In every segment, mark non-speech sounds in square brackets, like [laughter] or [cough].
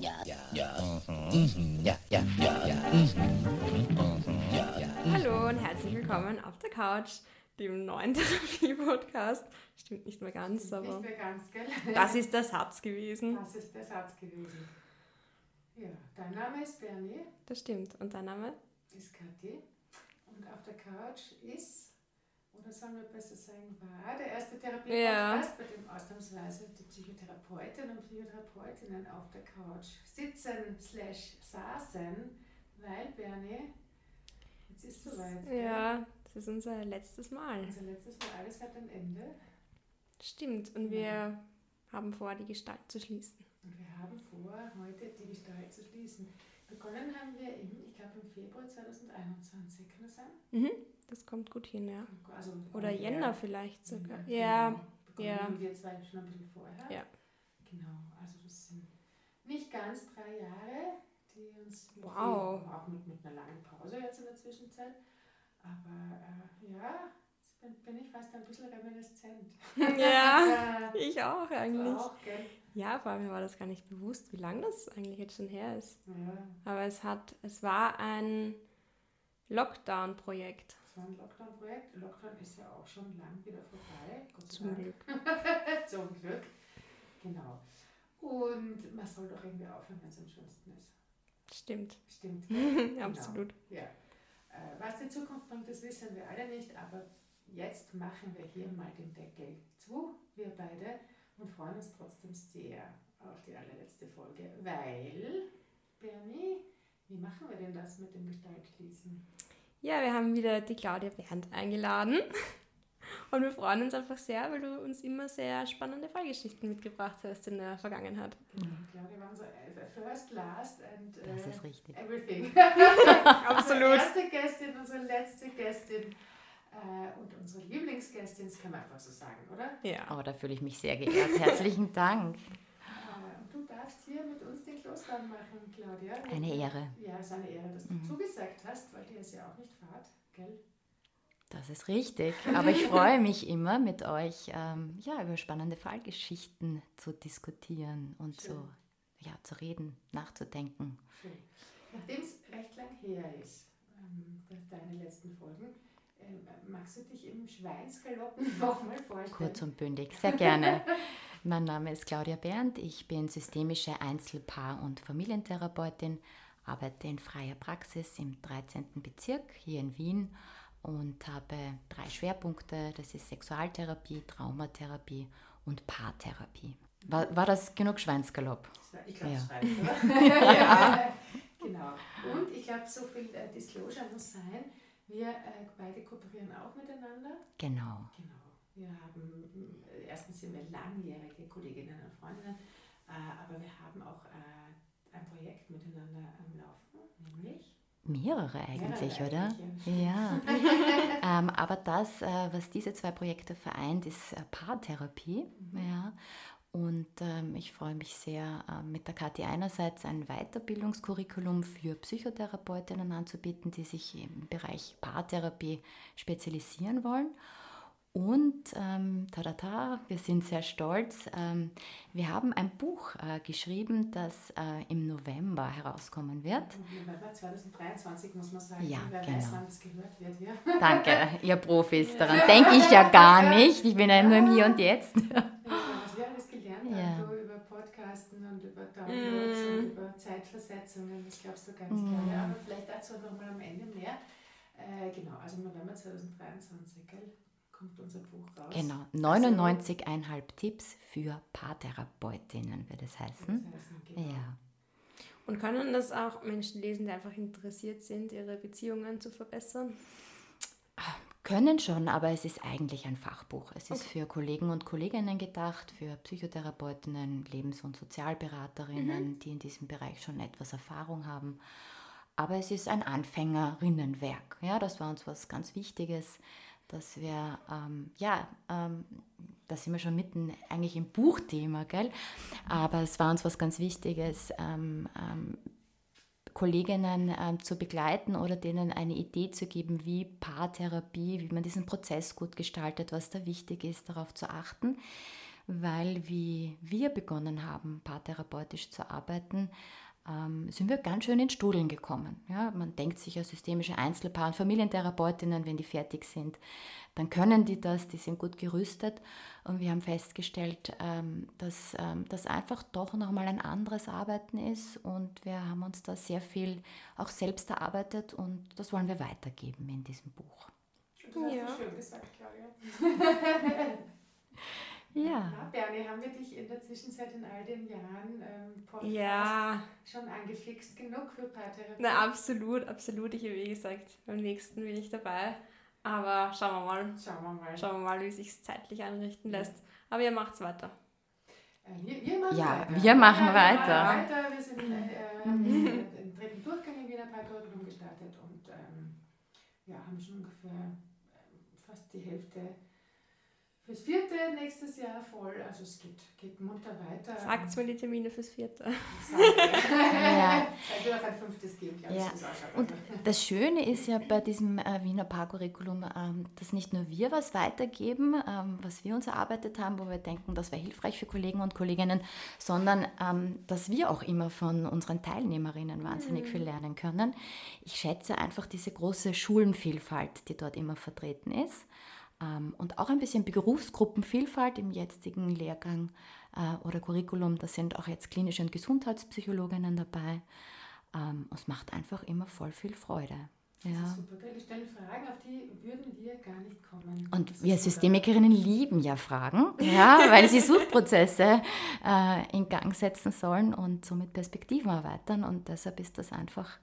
ja, ja, ja, mhm. ja, ja, ja, ja, mhm. ja, ja. Hallo und herzlich willkommen auf der Couch, dem neuen [laughs] Therapie-Podcast. Stimmt nicht mehr ganz, Stimmt aber. Nicht mehr ganz, gell? Das ist der Satz gewesen. Das ist der Satz gewesen. Ja, dein Name ist Bernie. Das stimmt. Und dein Name? Ist Kathi. Und auf der Couch ist, oder sollen wir besser sagen, war der erste Therapie-Podcast, bei dem ausnahmsweise die Psychotherapeutinnen und Psychotherapeutinnen auf der Couch sitzen slash saßen, weil Bernie, jetzt ist es soweit. gell? Ja, das ist unser letztes Mal. Unser letztes Mal, alles hat ein Ende. Stimmt. Und wir haben vor, die Gestalt zu schließen. Und wir haben vor, heute die Gestalt zu schließen. Begonnen haben wir im, ich glaube im Februar 2021, kann das sein? Mhm. Das kommt gut hin, ja. Also, Oder. Jänner vielleicht sogar. Ja, Ja, genau. Ja. haben wir zwei schon ein bisschen vorher. Ja. Genau, also das sind nicht ganz drei Jahre, die uns Wow. auch mit, mit einer langen Pause jetzt in der Zwischenzeit. Aber äh, ja, jetzt bin, bin ich fast ein bisschen reminiszent. [laughs] ja. [laughs] Ich auch eigentlich. auch? Ja, vor allem mir war das gar nicht bewusst, wie lange das eigentlich jetzt schon her ist. Ja, Aber es hat, es war ein Lockdown-Projekt. So ein Lockdown-Projekt. Lockdown ist ja auch schon lang wieder vorbei. Gott Zum. Glück. [laughs] Zum Glück. Genau. Und man soll doch irgendwie aufhören, wenn es am schönsten ist. Stimmt. Stimmt. [laughs] Genau. Absolut. Ja. Äh, was die Zukunft bringt, das wissen wir alle nicht, aber jetzt machen wir hier mal den Deckel zu, wir beide, und freuen uns trotzdem sehr auf die allerletzte Folge, weil, Bernie, wie machen wir denn das mit dem Gestaltschließen? Ja, wir haben wieder die Claudia Berndt eingeladen. Und wir freuen uns einfach sehr, weil du uns immer sehr spannende Fallgeschichten mitgebracht hast in der Vergangenheit. Genau. Claudia war unser äh, First, Last and äh, Das ist richtig. everything. [laughs] Absolut. Unsere erste Gästin, unsere letzte Gästin äh, und unsere Lieblingsgästin, das kann man einfach so sagen, oder? Ja. Oh, da fühle ich mich sehr geehrt. Herzlichen Dank. Äh, Und du darfst hier mit uns Kloster machen, Claudia. Eine Ehre. Ja, es ist eine Ehre, dass du Mhm. zugesagt hast, weil dir ist ja auch nicht fad, gell? Das ist richtig. Aber ich freue mich immer, mit euch ähm, ja, über spannende Fallgeschichten zu diskutieren und Schön. so ja, zu reden, nachzudenken. Schön. Nachdem es recht lang her ist, ähm, de- deine letzten Folgen, ähm, magst du dich im Schweinsgalopp [laughs] nochmal vorstellen? Kurz und bündig, sehr gerne. [laughs] Mein Name ist Claudia Berndt. Ich bin systemische Einzelpaar- und Familientherapeutin, arbeite in freier Praxis im 13. Bezirk hier in Wien und habe drei Schwerpunkte. Das ist Sexualtherapie, Traumatherapie und Paartherapie. War, war das genug Schweinsgalopp? Ich glaube, Ja. reicht, oder? [laughs] ja. Genau. Und ich glaube, so viel äh, Disclosure muss sein. Wir äh, beide kooperieren auch miteinander. Genau. Genau. Wir haben, äh, erstens sind wir langjährige Kolleginnen und Freundinnen, äh, aber wir haben auch äh, ein Projekt miteinander am Laufen, nämlich Mehrere eigentlich, Mehrere oder? eigentlich, Ja. [laughs] ähm, aber das, äh, was diese zwei Projekte vereint, ist äh, Paartherapie. Ja. Und ähm, ich freue mich sehr, äh, mit der Kathi einerseits ein Weiterbildungskurriculum für Psychotherapeutinnen anzubieten, die sich im Bereich Paartherapie spezialisieren wollen. Und ähm, tada, wir sind sehr stolz. Ähm, wir haben ein Buch äh, geschrieben, das äh, im November herauskommen wird. im November 2023, muss man sagen. Ja, Wer weiß, genau. wann das gehört wird. Ja. Danke, [laughs] ihr Profis. Daran denke ich ja gar nicht. Ich bin ja nur im Hier und Jetzt. Was wir alles gelernt Ja. haben, du über Podcasten und über Downloads Mm. und über Zeitversetzungen, das glaubst du gar nicht, Mm. Claudia. Aber vielleicht dazu nochmal am Ende mehr. Äh, genau, also im November 2023 gell, kommt unser Buch raus. Genau, 99,5 Tipps für Paartherapeutinnen wird es Das heißen. genau. Ja. Und können das auch Menschen lesen, die einfach interessiert sind, ihre Beziehungen zu verbessern? Können schon, aber es ist eigentlich ein Fachbuch. Es ist für Kollegen und Kolleginnen gedacht, für Psychotherapeutinnen, Lebens- und Sozialberaterinnen, die in diesem Bereich schon etwas Erfahrung haben. Aber es ist ein Anfängerinnenwerk. Ja, das war uns was ganz Wichtiges, dass wir, ähm, ja, ähm, da sind wir schon mitten eigentlich im Buchthema, gell? Aber es war uns was ganz Wichtiges, ähm, ähm, Kolleginnen ähm, zu begleiten oder denen eine Idee zu geben, wie Paartherapie, wie man diesen Prozess gut gestaltet, was da wichtig ist, darauf zu achten. weil wie wir begonnen haben, paartherapeutisch zu arbeiten, ähm, sind wir ganz schön in Studeln gekommen. Ja, man denkt sich ja systemische Einzelpaar- und Familientherapeutinnen, wenn die fertig sind, dann können die das, die sind gut gerüstet. Und wir haben festgestellt, ähm, dass ähm, das einfach doch nochmal ein anderes Arbeiten ist und wir haben uns da sehr viel auch selbst erarbeitet und das wollen wir weitergeben in diesem Buch. Du hast ja. schön gesagt, Claudia. [laughs] Ja. Na, Bernie, haben wir dich in der Zwischenzeit in all den Jahren ähm, Podcast ja. schon angefixt genug für Paartherapie? Na, absolut, absolut. Ich habe eh gesagt, beim nächsten bin ich dabei. Aber schauen wir mal. Schauen wir mal. Schauen wir mal, wie sich zeitlich einrichten lässt. Ja. Aber ihr macht es weiter. Äh, wir, wir, machen ja, weiter. wir machen ja, weiter. Wir, weiter. wir sind äh, [laughs] im dritten Durchgang in Wiener Paartherapie gestartet und ähm, ja, haben schon ungefähr äh, fast die Hälfte Fürs vierte nächstes Jahr voll, also es geht, geht munter weiter. Sagt mir die Termine fürs vierte. ja. Es [laughs] auch ein fünftes geben, ja. Und das Schöne ist ja bei diesem äh, Wiener Paarcurriculum, ähm, dass nicht nur wir was weitergeben, ähm, was wir uns erarbeitet haben, wo wir denken, das wäre hilfreich für Kollegen und Kolleginnen, sondern ähm, dass wir auch immer von unseren Teilnehmerinnen wahnsinnig mhm. viel lernen können. Ich schätze einfach diese große Schulenvielfalt, die dort immer vertreten ist. Ähm, und auch ein bisschen Berufsgruppenvielfalt im jetzigen Lehrgang äh, oder Curriculum. Da sind auch jetzt klinische und Gesundheitspsychologinnen dabei. Ähm, es macht einfach immer voll viel Freude. Ja. super, gell? Die stellen Fragen, auf die würden wir gar nicht kommen. Und wir Systemikerinnen lieben ja Fragen, ja, weil sie Suchprozesse äh, in Gang setzen sollen und somit Perspektiven erweitern. Und deshalb ist das einfach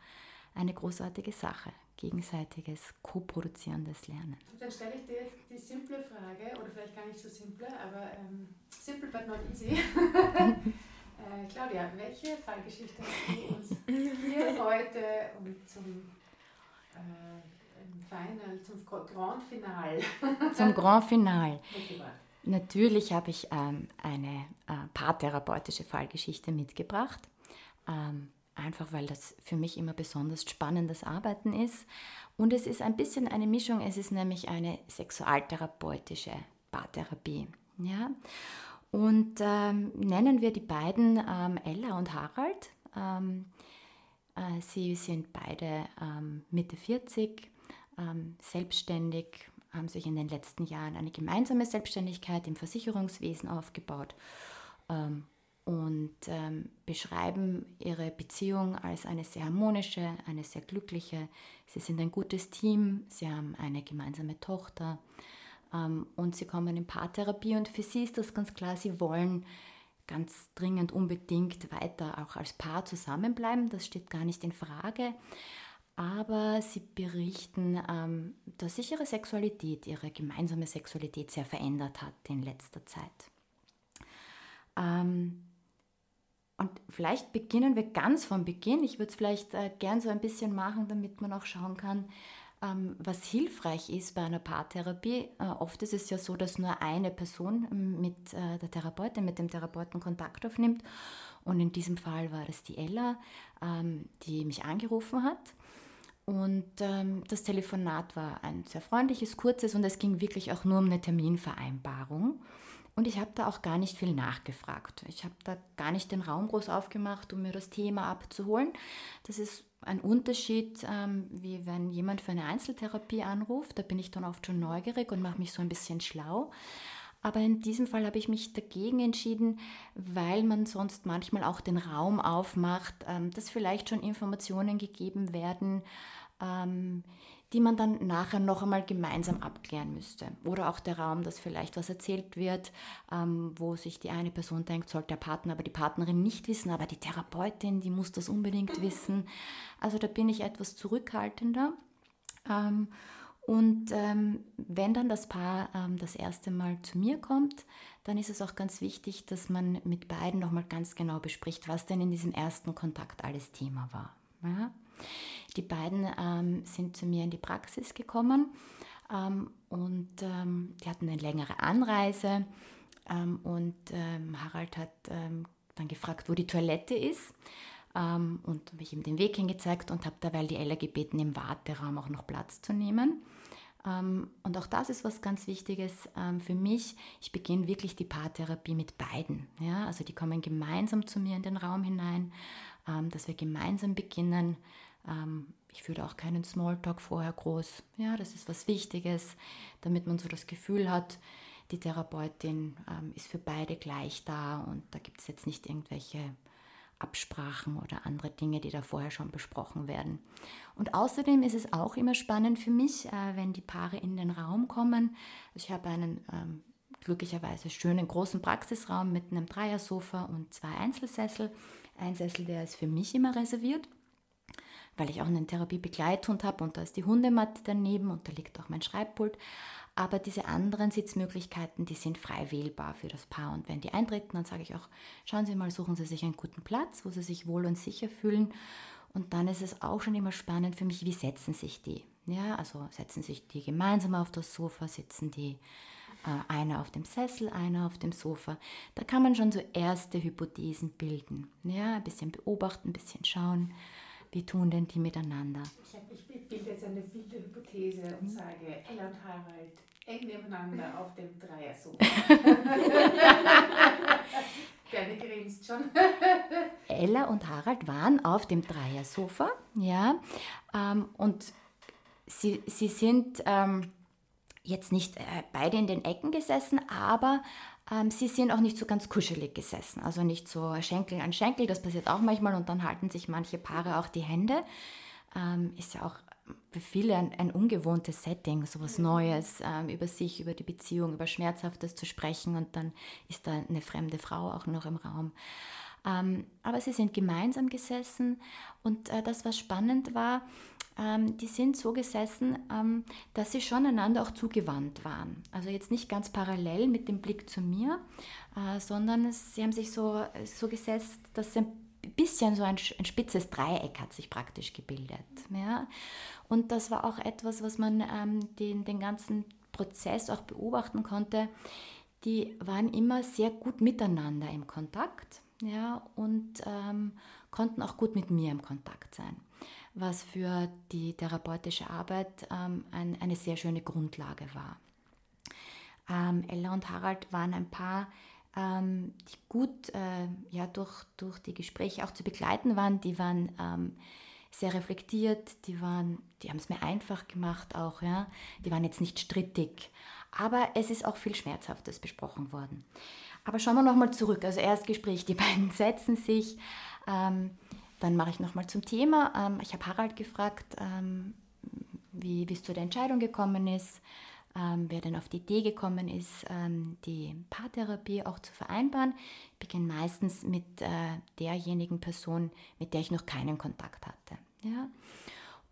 eine großartige Sache gegenseitiges, co-produzierendes Lernen. Dann stelle ich dir jetzt die simple Frage, oder vielleicht gar nicht so simple, aber ähm, simple but not easy. [laughs] äh, Claudia, welche Fallgeschichte hast du uns hier [laughs] heute und zum äh, Final, [laughs] zum Grand Final zum Grand Final Natürlich habe ich ähm, eine äh, paartherapeutische Fallgeschichte mitgebracht. Ähm, einfach weil das für mich immer besonders spannendes Arbeiten ist. Und es ist ein bisschen eine Mischung, es ist nämlich eine sexualtherapeutische Paartherapie. Ja? Und ähm, nennen wir die beiden ähm, Ella und Harald. Ähm, äh, sie sind beide ähm, Mitte 40, ähm, selbstständig, haben sich in den letzten Jahren eine gemeinsame Selbstständigkeit im Versicherungswesen aufgebaut ähm, und ähm, beschreiben ihre Beziehung als eine sehr harmonische, eine sehr glückliche. Sie sind ein gutes Team, sie haben eine gemeinsame Tochter ähm, und sie kommen in Paartherapie und für sie ist das ganz klar, sie wollen ganz dringend, unbedingt weiter auch als Paar zusammenbleiben. Das steht gar nicht in Frage. Aber sie berichten, ähm, dass sich ihre Sexualität, ihre gemeinsame Sexualität sehr verändert hat in letzter Zeit. Ähm, und vielleicht beginnen wir ganz vom Beginn. Ich würde es vielleicht äh, gern so ein bisschen machen, damit man auch schauen kann, ähm, was hilfreich ist bei einer Paartherapie. Äh, oft ist es ja so, dass nur eine Person ähm, mit äh, der Therapeutin, mit dem Therapeuten Kontakt aufnimmt. Und in diesem Fall war es die Ella, ähm, die mich angerufen hat. Und ähm, das Telefonat war ein sehr freundliches, kurzes und es ging wirklich auch nur um eine Terminvereinbarung. Und ich habe da auch gar nicht viel nachgefragt. Ich habe da gar nicht den Raum groß aufgemacht, um mir das Thema abzuholen. Das ist ein Unterschied, ähm, wie wenn jemand für eine Einzeltherapie anruft. Da bin ich dann oft schon neugierig und mache mich so ein bisschen schlau. Aber in diesem Fall habe ich mich dagegen entschieden, weil man sonst manchmal auch den Raum aufmacht, ähm, dass vielleicht schon Informationen gegeben werden, ähm, die man dann nachher noch einmal gemeinsam abklären müsste. Oder auch der Raum, dass vielleicht was erzählt wird, ähm, wo sich die eine Person denkt, sollte der Partner, aber die Partnerin nicht wissen, aber die Therapeutin, die muss das unbedingt wissen. Also da bin ich etwas zurückhaltender. Ähm, und ähm, wenn dann das Paar ähm, das erste Mal zu mir kommt, dann ist es auch ganz wichtig, dass man mit beiden nochmal ganz genau bespricht, was denn in diesem ersten Kontakt alles Thema war. Ja? Die beiden ähm, sind zu mir in die Praxis gekommen ähm, und ähm, die hatten eine längere Anreise ähm, und ähm, Harald hat ähm, dann gefragt, wo die Toilette ist und habe ich ihm den Weg hingezeigt und habe derweil die Ella gebeten, im Warteraum auch noch Platz zu nehmen. Und auch das ist was ganz Wichtiges für mich. Ich beginne wirklich die Paartherapie mit beiden. Ja? Also die kommen gemeinsam zu mir in den Raum hinein, dass wir gemeinsam beginnen. Ich führe auch keinen Smalltalk vorher groß. Ja, das ist was Wichtiges, damit man so das Gefühl hat, die Therapeutin ist für beide gleich da und da gibt es jetzt nicht irgendwelche Absprachen oder andere Dinge, die da vorher schon besprochen werden. Und außerdem ist es auch immer spannend für mich, äh, wenn die Paare in den Raum kommen. Also ich habe einen ähm, glücklicherweise schönen großen Praxisraum mit einem Dreiersofa und zwei Einzelsessel. Ein Sessel, der ist für mich immer reserviert, weil ich auch einen Therapiebegleithund habe und da ist die Hundematte daneben und da liegt auch mein Schreibpult. Aber diese anderen Sitzmöglichkeiten, die sind frei wählbar für das Paar. Und wenn die eintreten, dann sage ich auch, schauen Sie mal, suchen Sie sich einen guten Platz, wo Sie sich wohl und sicher fühlen. Und dann ist es auch schon immer spannend für mich, wie setzen sich die. Ja, also setzen sich die gemeinsam auf das Sofa, sitzen die äh, einer auf dem Sessel, einer auf dem Sofa. Da kann man schon so erste Hypothesen bilden. Ja, ein bisschen beobachten, ein bisschen schauen, wie tun denn die miteinander. Ich, ich bilde jetzt eine wilde Hypothese und sage, Ella und Harald eng nebeneinander auf dem Dreiersofa. [laughs] Gerne grinst schon. Ella und Harald waren auf dem Dreiersofa, ja, ähm, und sie, sie sind ähm, jetzt nicht äh, beide in den Ecken gesessen, aber ähm, sie sind auch nicht so ganz kuschelig gesessen, also nicht so Schenkel an Schenkel, das passiert auch manchmal und dann halten sich manche Paare auch die Hände. Ähm, ist ja auch für viele ein, ein ungewohntes Setting, so was Neues, ähm, über sich, über die Beziehung, über Schmerzhaftes zu sprechen und dann ist da eine fremde Frau auch noch im Raum. Ähm, aber sie sind gemeinsam gesessen und äh, das, was spannend war, ähm, die sind so gesessen, ähm, dass sie schon einander auch zugewandt waren. Also jetzt nicht ganz parallel mit dem Blick zu mir, äh, sondern sie haben sich so, so gesetzt, dass ein bisschen so ein, ein spitzes Dreieck hat sich praktisch gebildet. Ja? Und das war auch etwas, was man ähm, den, den ganzen Prozess auch beobachten konnte. Die waren immer sehr gut miteinander im Kontakt ja, und ähm, konnten auch gut mit mir im Kontakt sein, was für die therapeutische Arbeit ähm, ein, eine sehr schöne Grundlage war. Ähm, Ella und Harald waren ein Paar, ähm, die gut äh, ja, durch, durch die Gespräche auch zu begleiten waren. Die waren ähm, sehr reflektiert, die, die haben es mir einfach gemacht auch, ja. Die waren jetzt nicht strittig. Aber es ist auch viel Schmerzhaftes besprochen worden. Aber schauen wir nochmal zurück. Also Erstgespräch, die [laughs] beiden setzen sich. Ähm, dann mache ich nochmal zum Thema. Ähm, ich habe Harald gefragt, ähm, wie es zu der Entscheidung gekommen ist ähm, wer denn auf die Idee gekommen ist, ähm, die Paartherapie auch zu vereinbaren. Ich beginne meistens mit äh, derjenigen Person, mit der ich noch keinen Kontakt hatte. Ja?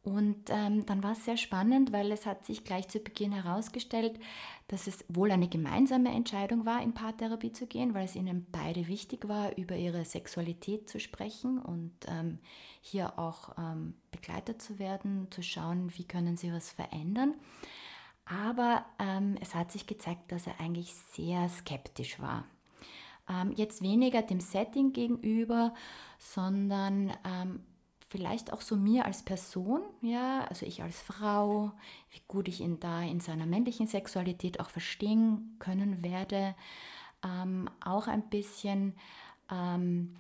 Und ähm, dann war es sehr spannend, weil es hat sich gleich zu Beginn herausgestellt, dass es wohl eine gemeinsame Entscheidung war, in Paartherapie zu gehen, weil es ihnen beide wichtig war, über ihre Sexualität zu sprechen und ähm, hier auch ähm, begleitet zu werden, zu schauen, wie können sie was verändern. Aber ähm, es hat sich gezeigt, dass er eigentlich sehr skeptisch war. Ähm, jetzt weniger dem Setting gegenüber, sondern ähm, vielleicht auch so mir als Person, ja, also ich als Frau, wie gut ich ihn da in seiner männlichen Sexualität auch verstehen können werde, ähm, auch ein bisschen ähm,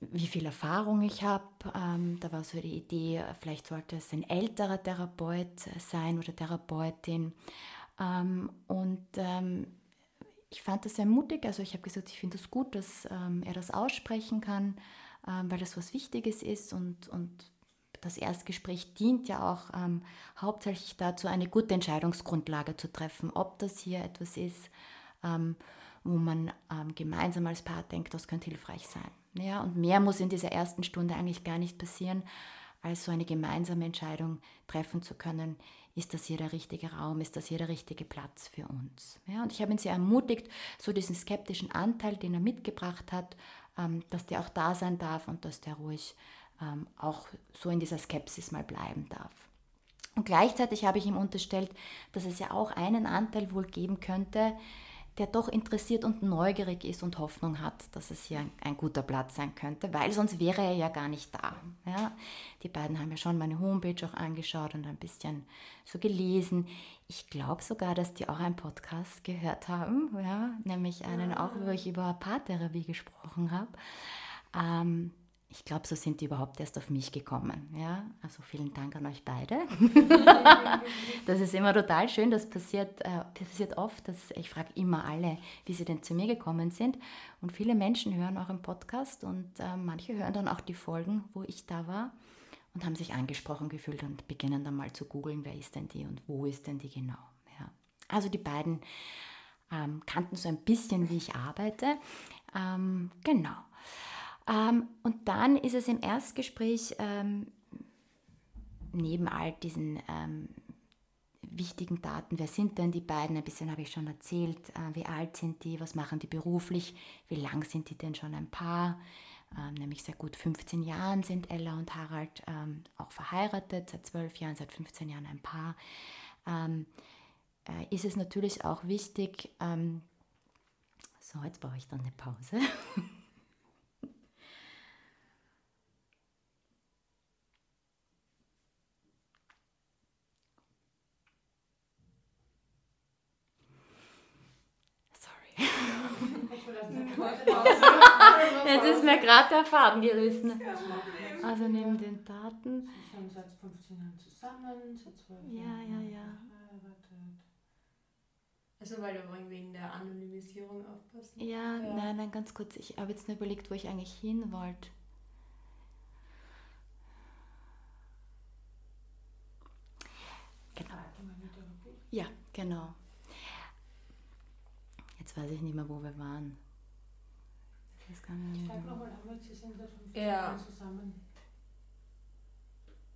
wie viel Erfahrung ich habe. Ähm, da war so die Idee, vielleicht sollte es ein älterer Therapeut sein oder Therapeutin. Ähm, und ähm, ich fand das sehr mutig. Also ich habe gesagt, ich finde es gut, dass ähm, er das aussprechen kann, weil das was Wichtiges ist und, und das Erstgespräch dient ja auch ähm, hauptsächlich dazu, eine gute Entscheidungsgrundlage zu treffen, ob das hier etwas ist, wo man gemeinsam als Paar denkt, das könnte hilfreich sein. Ja, und mehr muss in dieser ersten Stunde eigentlich gar nicht passieren, als so eine gemeinsame Entscheidung treffen zu können. Ist das hier der richtige Raum? Ist das hier der richtige Platz für uns? Ja, und ich habe ihn sehr ermutigt, so diesen skeptischen Anteil, den er mitgebracht hat, ähm, dass der auch da sein darf und dass der ruhig ähm, auch so in dieser Skepsis mal bleiben darf. Und gleichzeitig habe ich ihm unterstellt, dass es ja auch einen Anteil wohl geben könnte, der doch interessiert und neugierig ist und Hoffnung hat, dass es hier ein, ein, guter Platz sein könnte, weil sonst wäre er ja gar nicht da. Ja? Die beiden haben ja schon meine Homepage auch angeschaut und ein bisschen so gelesen. Ich glaube sogar, dass die auch einen Podcast gehört haben, ja? nämlich einen auch, wo ich über Paartherapie gesprochen habe. Ähm, ich glaube, so sind die überhaupt erst auf mich gekommen. Ja? Also vielen Dank an euch beide. [laughs] das ist immer total schön. Das passiert, äh, passiert oft. Dass ich frage immer alle, wie sie denn zu mir gekommen sind. Und viele Menschen hören auch im Podcast und äh, manche hören dann auch die Folgen, wo ich da war und haben sich angesprochen gefühlt und beginnen dann mal zu googeln, wer ist denn die und wo ist denn die genau. Ja. Also die beiden ähm, kannten so ein bisschen, wie ich arbeite. Ähm, genau. Ähm, und dann ist es im Erstgespräch ähm, neben all diesen ähm, wichtigen Daten, wer sind denn die beiden, ein bisschen habe ich schon erzählt, äh, wie alt sind die, was machen die beruflich, wie lang sind die denn schon ein Paar, ähm, nämlich seit gut 15 Jahren sind Ella und Harald ähm, auch verheiratet, seit 12 Jahren, seit 15 Jahren ein Paar. Ähm, äh, ist es natürlich auch wichtig, so, jetzt brauche ich dann eine Pause. [laughs] Jetzt ist mir gerade der Faden gerissen. Also neben den Daten. Sie sind seit 15 Jahren zusammen, seit 12 Ja, ja, ja. Also weil du wegen der Anonymisierung aufpassen. Ja, ja, nein, nein, ganz kurz. Ich habe jetzt nur überlegt, wo ich eigentlich hin wollte. Genau. Ja, genau. Jetzt weiß ich nicht mehr, wo wir waren. Das kann ich Schreib nochmal einmal, Sie sind seit 15 ja. Jahren zusammen.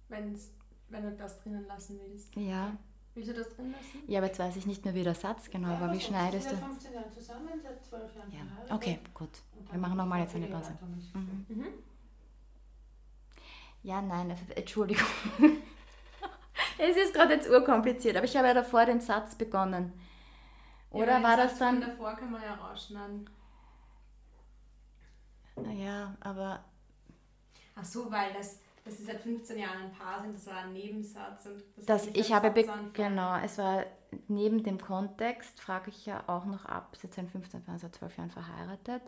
Wenn's, wenn du das drinnen lassen willst. Ja. Willst du das drin lassen? Ja, aber jetzt weiß ich nicht mehr, wie der Satz genau ja, war. Wie schneidest du? Seit 15 Jahren zusammen, seit 12 Jahren ja. Okay, gut. Wir machen nochmal jetzt eine Pause. Mhm. Mhm. Ja, nein, Entschuldigung. [laughs] es ist gerade jetzt urkompliziert, aber ich habe ja davor den Satz begonnen. Oder ja, war das dann. Davor kann man ja rausschneiden. Naja, aber. Ach so, weil das, dass sie seit 15 Jahren ein Paar sind, das war ein Nebensatz. Und das das ich habe, genau, es war neben dem Kontext, frage ich ja auch noch ab, seit 15 Jahren, seit 12 Jahren verheiratet.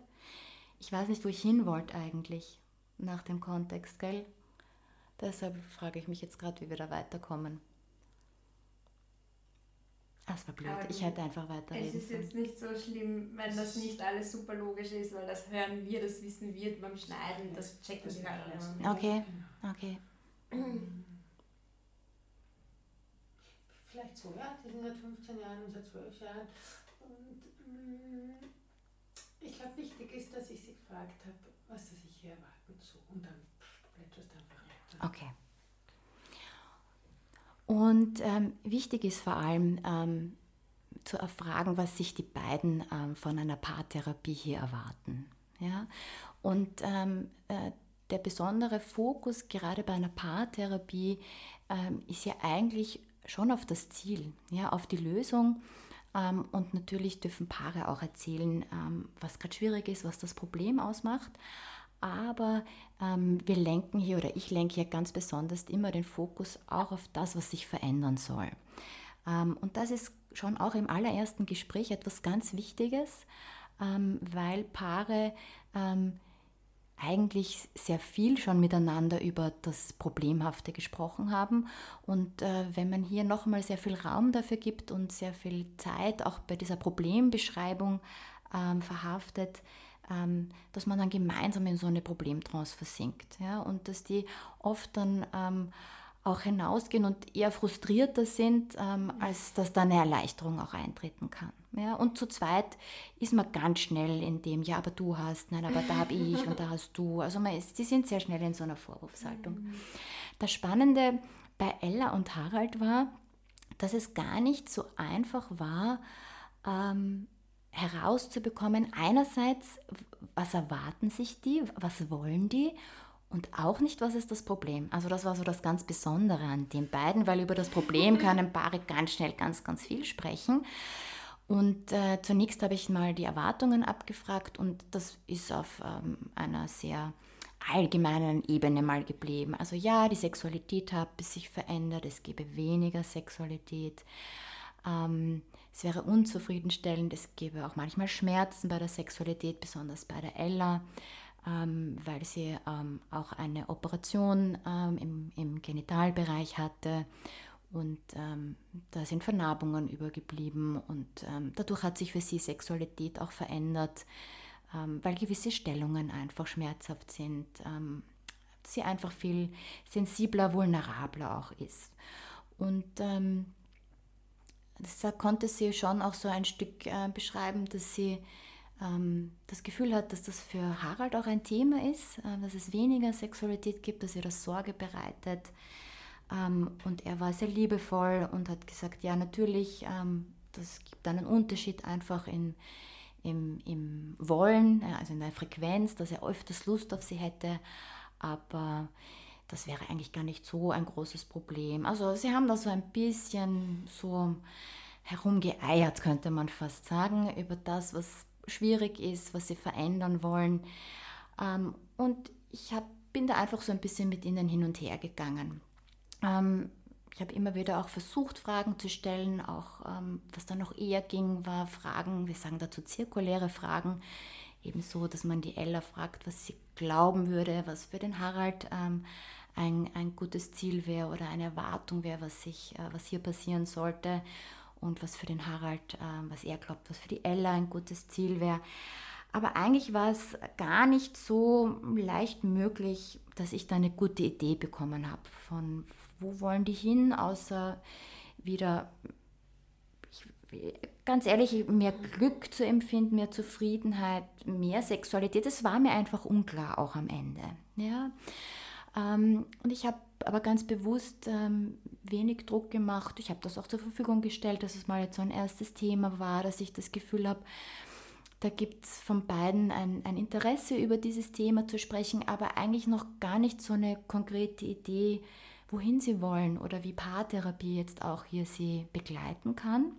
Ich weiß nicht, wo ich hin wollte eigentlich, nach dem Kontext, gell? Deshalb frage ich mich jetzt gerade, wie wir da weiterkommen. Das war blöd. Aber ich hätte einfach weiterreden Es ist jetzt nicht so schlimm, wenn das nicht alles super logisch ist, weil das hören wir, das wissen wir beim Schneiden, das checken sie halt alles. Okay, okay. Vielleicht so, ja, die sind seit 15 Jahren und seit 12 Jahren. Und mm, ich glaube, wichtig ist, dass ich sie gefragt habe, was sie sich hier erwarten. So, und dann plätscherst du einfach weiter. Okay. Und ähm, wichtig ist vor allem ähm, zu erfragen, was sich die beiden ähm, von einer Paartherapie hier erwarten. Ja? Und ähm, äh, der besondere Fokus gerade bei einer Paartherapie ähm, ist ja eigentlich schon auf das Ziel, ja, auf die Lösung. Ähm, und natürlich dürfen Paare auch erzählen, was gerade schwierig ist, was das Problem ausmacht aber ähm, wir lenken hier oder ich lenke hier ganz besonders immer den Fokus auch auf das, was sich verändern soll. Ähm, und das ist schon auch im allerersten Gespräch etwas ganz Wichtiges, ähm, weil Paare ähm, eigentlich sehr viel schon miteinander über das Problemhafte gesprochen haben. Und äh, wenn man hier nochmal sehr viel Raum dafür gibt und sehr viel Zeit auch bei dieser Problembeschreibung ähm, verhaftet, ähm, dass man dann gemeinsam in so eine Problemtrance versinkt. Ja? Und dass die oft dann ähm, auch hinausgehen und eher frustrierter sind, ähm, als dass da eine Erleichterung auch eintreten kann. Ja? Und zu zweit ist man ganz schnell in dem, ja, aber du hast, nein, aber da habe ich und da hast du. Also man ist, die sind sehr schnell in so einer Vorwurfshaltung. Mhm. Das Spannende bei Ella und Harald war, dass es gar nicht so einfach war, ähm, herauszubekommen, einerseits, was erwarten sich die, was wollen die und auch nicht, was ist das Problem. Also das war so das ganz Besondere an den beiden, weil über das Problem können Paare ganz schnell ganz, ganz viel sprechen. Und äh, zunächst habe ich mal die Erwartungen abgefragt und das ist auf ähm, einer sehr allgemeinen Ebene mal geblieben. Also ja, die Sexualität hat sich verändert, es gäbe weniger Sexualität. Ähm, es wäre unzufriedenstellend, es gäbe auch manchmal Schmerzen bei der Sexualität, besonders bei der Ella, ähm, weil sie ähm, auch eine Operation ähm, im, im, Genitalbereich hatte und ähm, da sind Vernarbungen übergeblieben und ähm, dadurch hat sich für sie Sexualität auch verändert, weil gewisse Stellungen einfach schmerzhaft sind, sie einfach viel sensibler, vulnerabler auch ist. Und das konnte sie schon auch so ein Stück äh, beschreiben, dass sie ähm, das Gefühl hat, dass das für Harald auch ein Thema ist, äh, dass es weniger Sexualität gibt, dass ihr das Sorge bereitet. Ähm, und er war sehr liebevoll und hat gesagt, ja natürlich, ähm, das gibt einen Unterschied einfach in, im, im Wollen, also in der Frequenz, dass er öfters Lust auf sie hätte, aber das wäre eigentlich gar nicht so ein großes Problem. Also sie haben da so ein bisschen so herumgeeiert, könnte man fast sagen, über das, was schwierig ist, was sie verändern wollen. Ähm, und ich hab, bin da einfach so ein bisschen mit ihnen hin und her gegangen. Ähm, ich habe immer wieder auch versucht, Fragen zu stellen, auch ähm, was dann noch eher ging, war Fragen, wir sagen dazu zirkuläre Fragen, ebenso, dass man die Ella fragt, was sie glauben würde, was für den Harald ähm, ein, ein gutes Ziel wäre oder eine Erwartung wäre, was, äh, was hier passieren sollte und was für den Harald, äh, was er glaubt, was für die Ella ein gutes Ziel wäre. Aber eigentlich war es gar nicht so leicht möglich, dass ich da eine gute Idee bekommen habe von wo wollen die hin, außer wieder, ganz ehrlich, mehr Glück zu empfinden, mehr Zufriedenheit, mehr Sexualität. Das war mir einfach unklar auch am Ende. Ja. Ähm, und ich habe aber ganz bewusst ähm, wenig Druck gemacht. Ich habe das auch zur Verfügung gestellt, dass es mal jetzt so ein erstes Thema war, dass ich das Gefühl habe, da gibt es von beiden ein, ein, Interesse, über dieses Thema zu sprechen, aber eigentlich noch gar nicht so eine konkrete Idee, wohin sie wollen oder wie Paartherapie jetzt auch hier sie begleiten kann.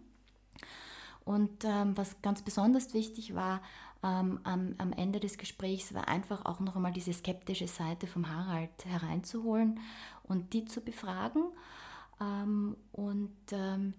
Und ähm, was ganz besonders wichtig war, ähm, am, am, Ende des Gesprächs war einfach auch noch einmal diese skeptische Seite vom Harald hereinzuholen und die zu befragen. Ähm, und ähm,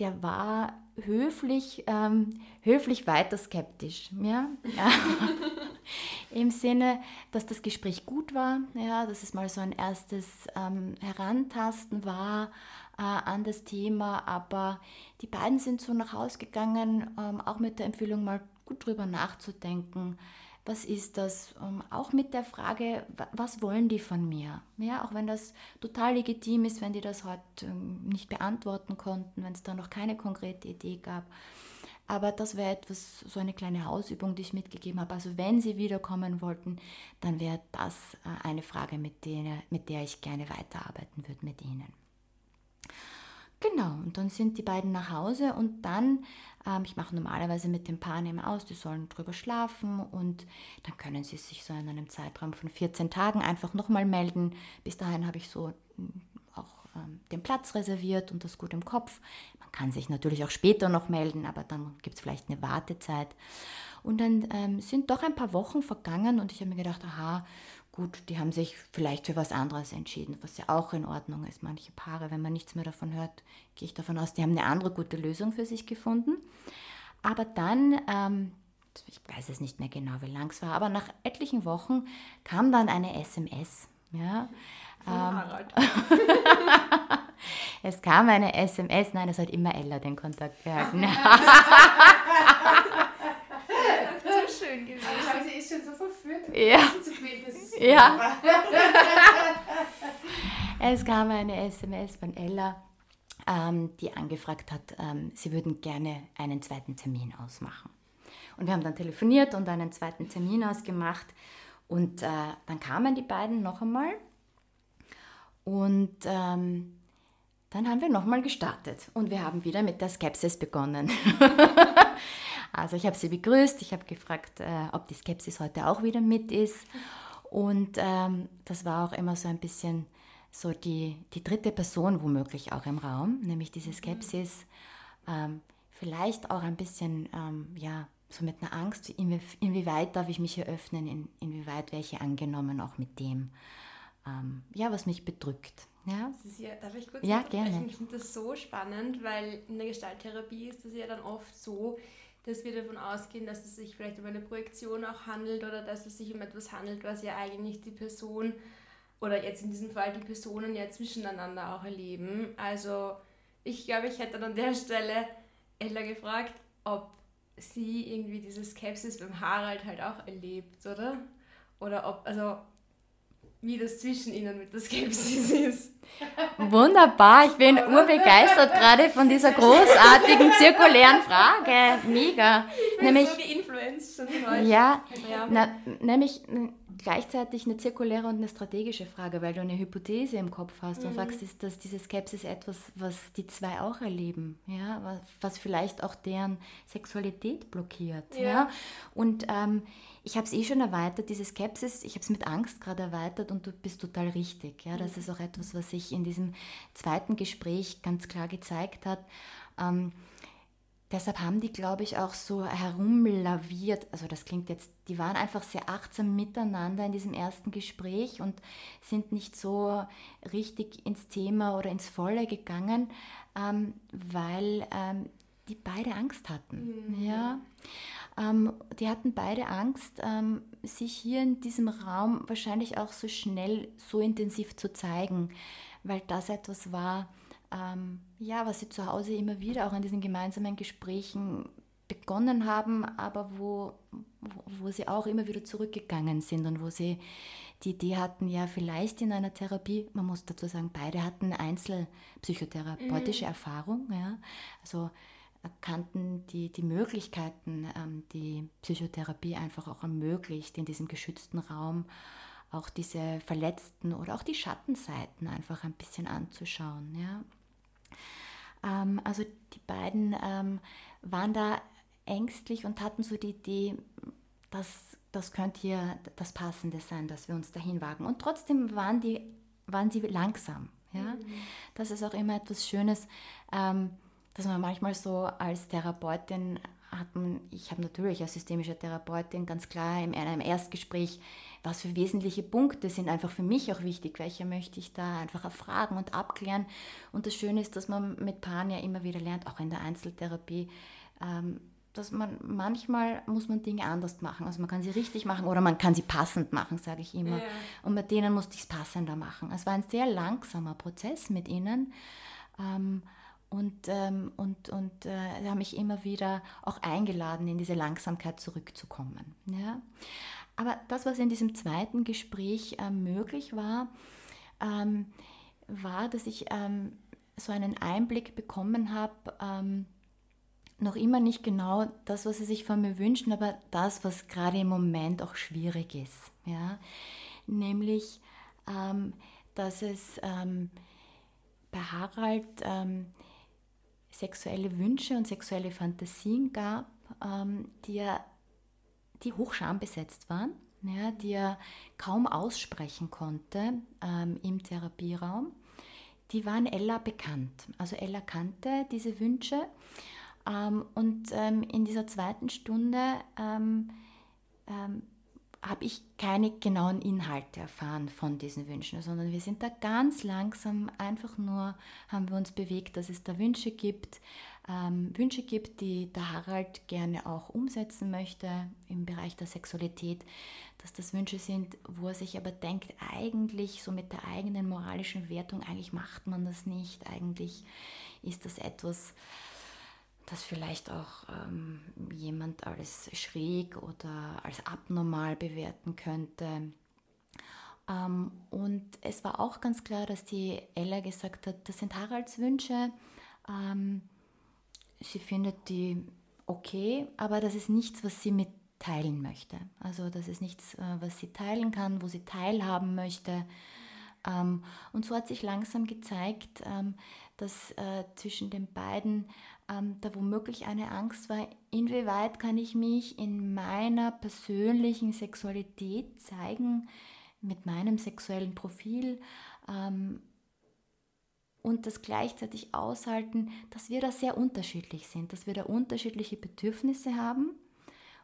der war höflich, ähm, höflich weiter skeptisch. Ja? [laughs] Im Sinne, dass das Gespräch gut war, ja, dass es mal so ein erstes ähm, Herantasten war äh, an das Thema, aber die beiden sind so nach Hause gegangen, ähm, auch mit der Empfehlung mal gut drüber nachzudenken. Was ist das? Ähm, auch mit der Frage, was wollen die von mir? Ja, auch wenn das total legitim ist, wenn die das heute ähm, nicht beantworten konnten, wenn es da noch keine konkrete Idee gab. Aber das wäre etwas, so eine kleine Hausübung, die ich mitgegeben habe. Also wenn Sie wiederkommen wollten, dann wäre das äh, eine Frage, mit der, mit der ich gerne weiterarbeiten würde mit Ihnen. Genau, und dann sind die beiden nach Hause und dann, ähm, ich mache normalerweise mit dem Paar immer aus, die sollen drüber schlafen und dann können sie sich so in einem Zeitraum von 14 Tagen einfach nochmal melden. Bis dahin habe ich so hm, auch ähm, den Platz reserviert und das gut im Kopf. Man kann sich natürlich auch später noch melden, aber dann gibt es vielleicht eine Wartezeit. Und dann ähm, sind doch ein paar Wochen vergangen und ich habe mir gedacht, aha, gut, die haben sich vielleicht für was anderes entschieden, was ja auch in Ordnung ist. Manche Paare, wenn man nichts mehr davon hört, gehe ich davon aus, die haben eine andere gute Lösung für sich gefunden. Aber dann, ähm, ich weiß es nicht mehr genau, wie lang es war, aber nach etlichen Wochen kam dann eine SMS. Ja, ähm, [laughs] es kam eine SMS, nein, es hat immer Ella den Kontakt gehalten. [laughs] [laughs] so schön gewesen. Aber sie ist schon so verführt. Ja. Ja. [laughs] es kam eine SMS von Ella, ähm, die angefragt hat, ähm, sie würden gerne einen zweiten Termin ausmachen. Und wir haben dann telefoniert und einen zweiten Termin ausgemacht. Und äh, dann kamen die beiden noch einmal. Und ähm, dann haben wir nochmal gestartet und wir haben wieder mit der Skepsis begonnen. [laughs] also ich habe sie begrüßt, ich habe gefragt, äh, ob die Skepsis heute auch wieder mit ist. Und ähm, das war auch immer so ein bisschen so die, die dritte Person womöglich auch im Raum, nämlich diese Skepsis. ähm, vielleicht auch ein bisschen, ähm, ja, so mit einer Angst, inwie, inwieweit darf ich mich eröffnen, in, inwieweit wäre ich angenommen, auch mit dem, ähm, ja, was mich bedrückt. Ja. ja darf ich kurz ja, gerne. Ich finde das so spannend, weil in der Gestalttherapie ist es ja dann oft so, dass wir davon ausgehen, dass es sich vielleicht um eine Projektion auch handelt oder dass es sich um etwas handelt, was ja eigentlich die Person oder jetzt in diesem Fall die Personen ja zwischeneinander auch erleben. Also ich glaube, ich hätte an der Stelle Ella gefragt, ob sie irgendwie diese Skepsis beim Harald halt auch erlebt, oder? Oder ob, also wie das zwischen ihnen mit der Skepsis ist. [laughs] Wunderbar, ich bin urbegeistert gerade von dieser großartigen zirkulären Frage. Mega. Ich bin nämlich, so geinfluenced schon von Ja, ja. Na, nämlich gleichzeitig eine zirkuläre und eine strategische Frage, weil du eine Hypothese im Kopf hast mhm. und sagst, ist das diese Skepsis etwas, was die zwei auch erleben, ja, was, was vielleicht auch deren Sexualität blockiert, ja. ja? Und ähm, ich habe es eh schon erweitert, diese Skepsis, ich habe es mit Angst gerade erweitert und du bist total richtig, ja, das mhm. ist auch etwas, was sich in diesem zweiten Gespräch ganz klar gezeigt hat. Ähm, Deshalb haben die, glaube ich, auch so herumlaviert. Also das klingt jetzt, die waren einfach sehr achtsam miteinander in diesem ersten Gespräch und sind nicht so richtig ins Thema oder ins Volle gegangen, ähm, weil ähm, die beide Angst hatten. Mhm. Ja. Ähm, die hatten beide Angst, ähm, sich hier in diesem Raum wahrscheinlich auch so schnell, so intensiv zu zeigen, weil das etwas war, ähm, ja, was sie zu Hause immer wieder auch in diesen gemeinsamen Gesprächen begonnen haben, aber wo, wo, wo, sie auch immer wieder zurückgegangen sind und wo sie die Idee hatten, ja, vielleicht in einer Therapie, man muss dazu sagen, beide hatten einzelpsychotherapeutische mhm. Erfahrung, ja, also erkannten die, die Möglichkeiten, ähm, die Psychotherapie einfach auch ermöglicht, in diesem geschützten Raum auch diese verletzten oder auch die Schattenseiten einfach ein bisschen anzuschauen, ja. Ähm, also die beiden ähm, waren da ängstlich und hatten so die Idee, dass das könnte hier das Passende sein, dass wir uns dahin wagen. Und trotzdem waren, die, waren sie langsam. Ja? Mhm. Das ist auch immer etwas Schönes, ähm, dass man manchmal so als Therapeutin hat man, ich habe natürlich als systemische Therapeutin ganz klar in einem Erstgespräch was für wesentliche Punkte sind einfach für mich auch wichtig, welche möchte ich da einfach erfragen und abklären. Und das Schöne ist, dass man mit Paaren ja immer wieder lernt, auch in der Einzeltherapie, ähm, dass man manchmal muss man Dinge anders machen. Also man kann sie richtig machen oder man kann sie passend machen, sage ich immer. Ja. Und mit denen musste ich es passender machen. Es war ein sehr langsamer Prozess mit ihnen. Und, ähm, und, und äh, haben mich immer wieder auch eingeladen, in diese Langsamkeit zurückzukommen. Ja? Aber das, was in diesem zweiten Gespräch äh, möglich war, ähm, war, dass ich ähm, so einen Einblick bekommen habe, ähm, noch immer nicht genau das, was sie sich von mir wünschen, aber das, was gerade im Moment auch schwierig ist. Ja? Nämlich, ähm, dass es ähm, bei Harald sexuelle Wünsche und sexuelle Fantasien gab, die er die hochschambesetzt waren, ja, die er kaum aussprechen konnte ähm, im Therapieraum, die waren Ella bekannt. Also Ella kannte diese Wünsche ähm, und ähm, in dieser zweiten Stunde ähm, ähm, habe ich keine genauen Inhalte erfahren von diesen Wünschen, sondern wir sind da ganz langsam einfach nur, haben wir uns bewegt, dass es da Wünsche gibt, ähm, Wünsche gibt, die der Harald gerne auch umsetzen möchte im Bereich der Sexualität, dass das Wünsche sind, wo er sich aber denkt, eigentlich so mit der eigenen moralischen Wertung, eigentlich macht man das nicht, eigentlich ist das etwas, das vielleicht auch ähm, jemand als schräg oder als abnormal bewerten könnte. Ähm, und es war auch ganz klar, dass die Ella gesagt hat, das sind Haralds Wünsche. Ähm, sie findet die okay, aber das ist nichts, was sie mitteilen möchte. Also das ist nichts, äh, was sie teilen kann, wo sie teilhaben möchte. Ähm, und so hat sich langsam gezeigt, ähm, dass äh, zwischen den beiden ähm, da womöglich eine Angst war, inwieweit kann ich mich in meiner persönlichen Sexualität zeigen, mit meinem sexuellen Profil, und das gleichzeitig aushalten, dass wir da sehr unterschiedlich sind, dass wir da unterschiedliche Bedürfnisse haben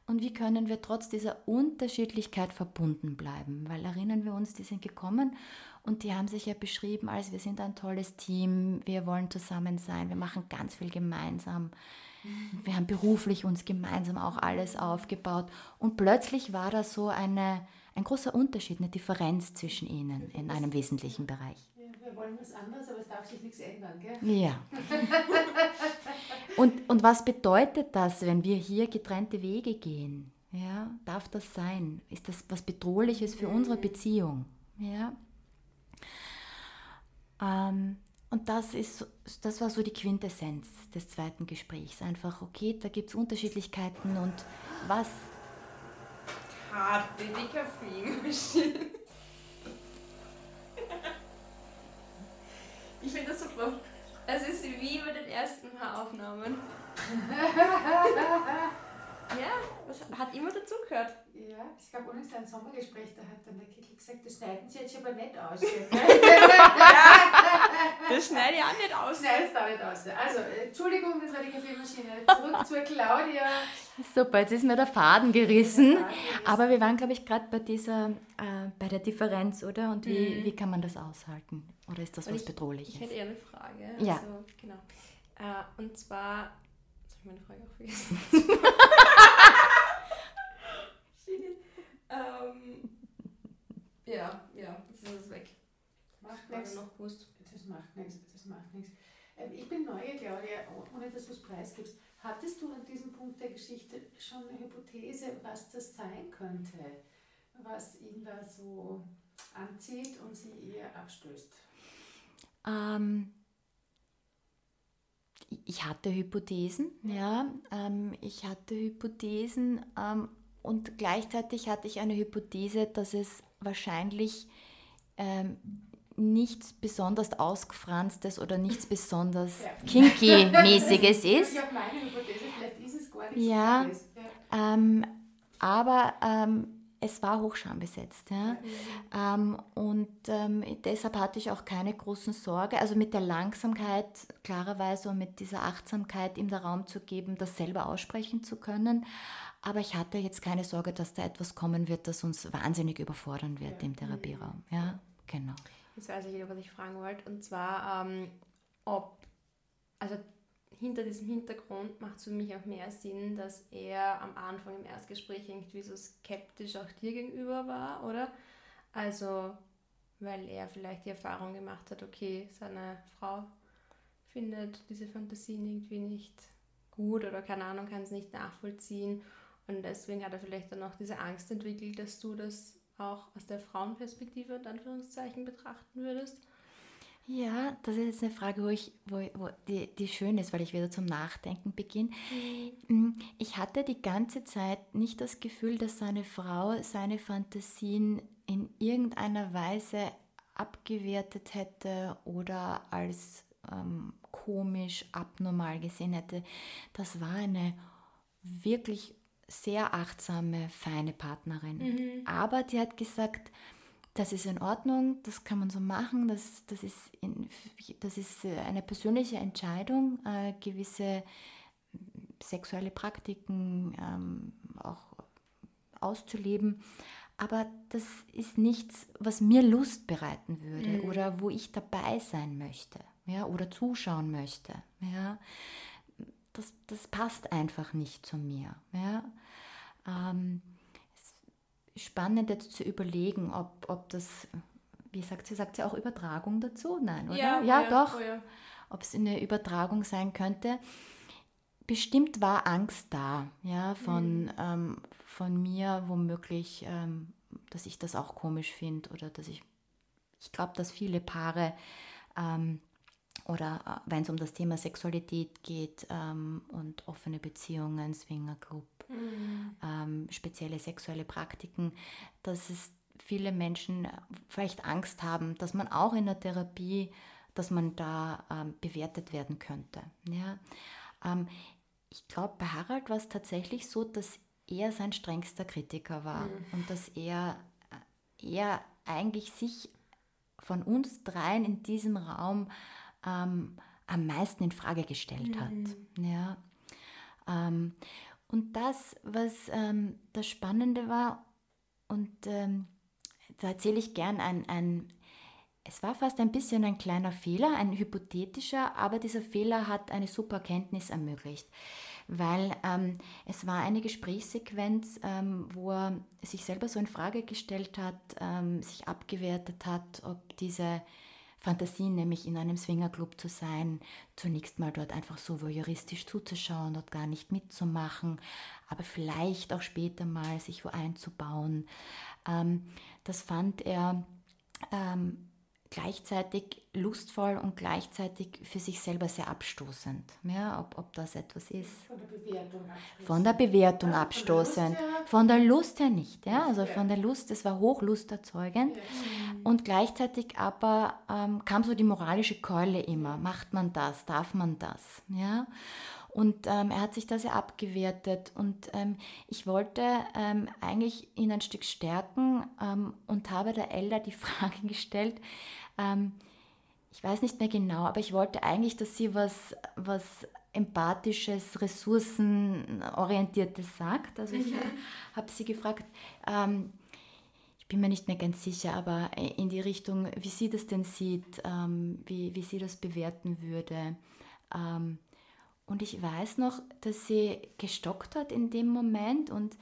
und wie können wir trotz dieser Unterschiedlichkeit verbunden bleiben? Weil erinnern wir uns, die sind gekommen und die haben sich ja beschrieben als wir sind ein tolles Team, wir wollen zusammen sein, wir machen ganz viel gemeinsam. Wir haben beruflich uns gemeinsam auch alles aufgebaut und plötzlich war da so eine, ein großer Unterschied, eine Differenz zwischen ihnen in einem wesentlichen Bereich. Wir wollen was anderes, aber es darf sich nichts ändern, gell? Ja. [laughs] Und, und was bedeutet das, wenn wir hier getrennte Wege gehen? Ja, darf das sein? Ist das was Bedrohliches für unsere Beziehung? Ja. Ähm, und das, ist, das war so die Quintessenz des zweiten Gesprächs. Einfach, okay, da gibt es Unterschiedlichkeiten und was. Karte, die Kaffeemaschine. Ich finde das super. Es ist wie bei den ersten Haaraufnahmen. [laughs] ja, das hat immer dazugehört. Ja, es gab übrigens ein Sommergespräch, da hat dann der Kickel gesagt, das schneiden Sie jetzt aber nicht aus. [laughs] Das schneide ich auch nicht aus. Schneiden Sie da nicht aus. Also, Entschuldigung, das war die Kaffeemaschine. Zurück zur Claudia. Super, jetzt ist mir der Faden gerissen. Aber wir waren, glaube ich, gerade bei dieser, äh, bei der Differenz, oder? Und wie, mhm. wie kann man das aushalten? Oder ist das und was ich, Bedrohliches? Ich hätte eher eine Frage. Ja. Also, genau. Äh, und zwar, habe ich meine Frage auch vergessen. [laughs] ähm, ja, ja, jetzt ist es weg. Macht nichts. noch gewusst. Das macht nichts, das macht nichts. Ähm, ich bin neue, Claudia, ohne dass du es preisgibst. Hattest du an diesem Punkt der Geschichte schon eine Hypothese, was das sein könnte, was ihn da so anzieht und sie eher abstößt? Ähm, ich hatte Hypothesen, ja. Ähm, ich hatte Hypothesen ähm, und gleichzeitig hatte ich eine Hypothese, dass es wahrscheinlich ähm, nichts besonders ausgefranstes oder nichts besonders ja. kinky-mäßiges [laughs] ist. Habe meine Hypothese, vielleicht ist es gar nicht ja, so. Ja, ähm, aber ähm, es war hochschambesetzt. Ja? Mhm. Ähm, und ähm, deshalb hatte ich auch keine großen Sorge. Also mit der Langsamkeit, klarerweise und mit dieser Achtsamkeit ihm der Raum zu geben, das selber aussprechen zu können. Aber ich hatte jetzt keine Sorge, dass da etwas kommen wird, das uns wahnsinnig überfordern wird ja. im Therapieraum. Ja, genau. Jetzt weiß ich wieder, was ich fragen wollte. Und zwar, ähm, ob, also hinter diesem Hintergrund macht es für mich auch mehr Sinn, dass er am Anfang im Erstgespräch irgendwie so skeptisch auch dir gegenüber war, oder? Also, weil er vielleicht die Erfahrung gemacht hat, okay, seine Frau findet diese Fantasien irgendwie nicht gut oder keine Ahnung, kann es nicht nachvollziehen. Und deswegen hat er vielleicht dann auch diese Angst entwickelt, dass du das auch aus der Frauenperspektive in Anführungszeichen betrachten würdest. Ja, das ist jetzt eine Frage, wo ich, wo, wo die, die schön ist, weil ich wieder zum Nachdenken beginne. Mhm. Ich hatte die ganze Zeit nicht das Gefühl, dass seine Frau seine Fantasien in irgendeiner Weise abgewertet hätte oder als ähm, komisch, abnormal gesehen hätte. Das war eine wirklich sehr achtsame, feine Partnerin. Mhm. Aber die hat gesagt, das ist in Ordnung, das kann man so machen, das, das, ist, in, das ist äh, eine persönliche Entscheidung, äh, gewisse sexuelle Praktiken ähm, auch auszuleben. Aber das ist nichts, was mir Lust bereiten würde mhm. oder wo ich dabei sein möchte ja, oder zuschauen möchte. Ja. Das, das passt einfach nicht zu mir. Ja. Ähm, spannend jetzt zu überlegen, ob, ob das, wie sagt sie, sagt sie auch Übertragung dazu? Nein, oder? Ja, ja, ja doch. Oh, ja. Ob es eine Übertragung sein könnte. Bestimmt war Angst da, ja, von, mhm. ähm, von mir womöglich, ähm, dass ich das auch komisch finde oder dass ich, ich glaube, dass viele Paare ähm, oder äh, wenn es um das Thema Sexualität geht ähm, und offene Beziehungen, Swingerclub, mhm. ähm, spezielle sexuelle Praktiken, dass es viele Menschen vielleicht Angst haben, dass man auch in der Therapie, dass man da ähm, bewertet werden könnte. Ja? Ähm, ich glaube, bei Harald war es tatsächlich so, dass er sein strengster Kritiker war mhm. und dass er, äh, er eigentlich sich von uns dreien in diesem Raum ähm, am meisten in Frage gestellt hat. Mhm. Ja. Und das, was ähm, das Spannende war, und ähm, da erzähle ich gern ein, ein, es war fast ein bisschen ein kleiner Fehler, ein hypothetischer, aber dieser Fehler hat eine super Erkenntnis ermöglicht. Weil ähm, es war eine Gesprächssequenz, ähm, wo er sich selber so in Frage gestellt hat, ähm, sich abgewertet hat, ob diese Fantasie, nämlich in einem Swingerclub zu sein, zunächst mal dort einfach so voyeuristisch zuzuschauen, dort gar nicht mitzumachen, aber vielleicht auch später mal sich wo einzubauen. Ähm, das fand er ähm, gleichzeitig lustvoll und gleichzeitig für sich selber sehr abstoßend. Ja, ob, ob das etwas ist. Von der Bewertung abstoßend. Von der Bewertung ja, abstoßend. Von der Lust her nicht. Ja? Also von der Lust, es war hochlusterzeugend. Ja. Und gleichzeitig aber ähm, kam so die moralische Keule immer. Macht man das? Darf man das? Ja? Und ähm, er hat sich da sehr abgewertet. Und ähm, ich wollte ähm, eigentlich ihn ein Stück stärken ähm, und habe der Elda die [laughs] Frage gestellt, ähm, ich weiß nicht mehr genau, aber ich wollte eigentlich, dass sie was, was empathisches, ressourcenorientiertes sagt. Also ich mhm. habe sie gefragt, ähm, ich bin mir nicht mehr ganz sicher, aber in die Richtung, wie sie das denn sieht, ähm, wie, wie sie das bewerten würde. Ähm, und ich weiß noch, dass sie gestockt hat in dem Moment und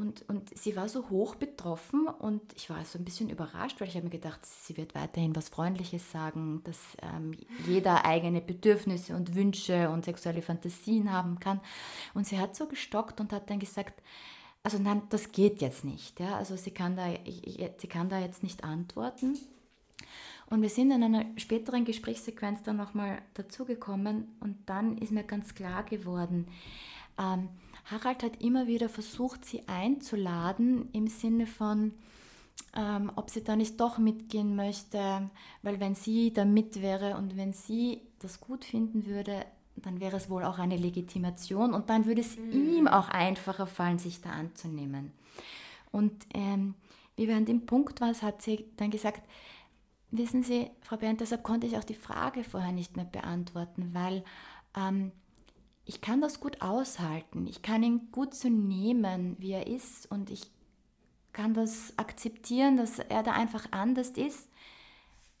und, und sie war so hoch betroffen und ich war so ein bisschen überrascht, weil ich habe mir gedacht, sie wird weiterhin was Freundliches sagen, dass ähm, jeder eigene Bedürfnisse und Wünsche und sexuelle Fantasien haben kann. Und sie hat so gestockt und hat dann gesagt, also nein, das geht jetzt nicht. Ja? Also sie kann, da, ich, sie kann da jetzt nicht antworten. Und wir sind in einer späteren Gesprächssequenz dann nochmal dazugekommen und dann ist mir ganz klar geworden, ähm, Harald hat immer wieder versucht, sie einzuladen im Sinne von, ähm, ob sie da nicht doch mitgehen möchte, weil wenn sie da mit wäre und wenn sie das gut finden würde, dann wäre es wohl auch eine Legitimation und dann würde es mhm. ihm auch einfacher fallen, sich da anzunehmen. Und ähm, wie wir an dem Punkt waren, hat sie dann gesagt, wissen Sie, Frau Bernd, deshalb konnte ich auch die Frage vorher nicht mehr beantworten, weil ähm, ich kann das gut aushalten. Ich kann ihn gut so nehmen, wie er ist und ich kann das akzeptieren, dass er da einfach anders ist,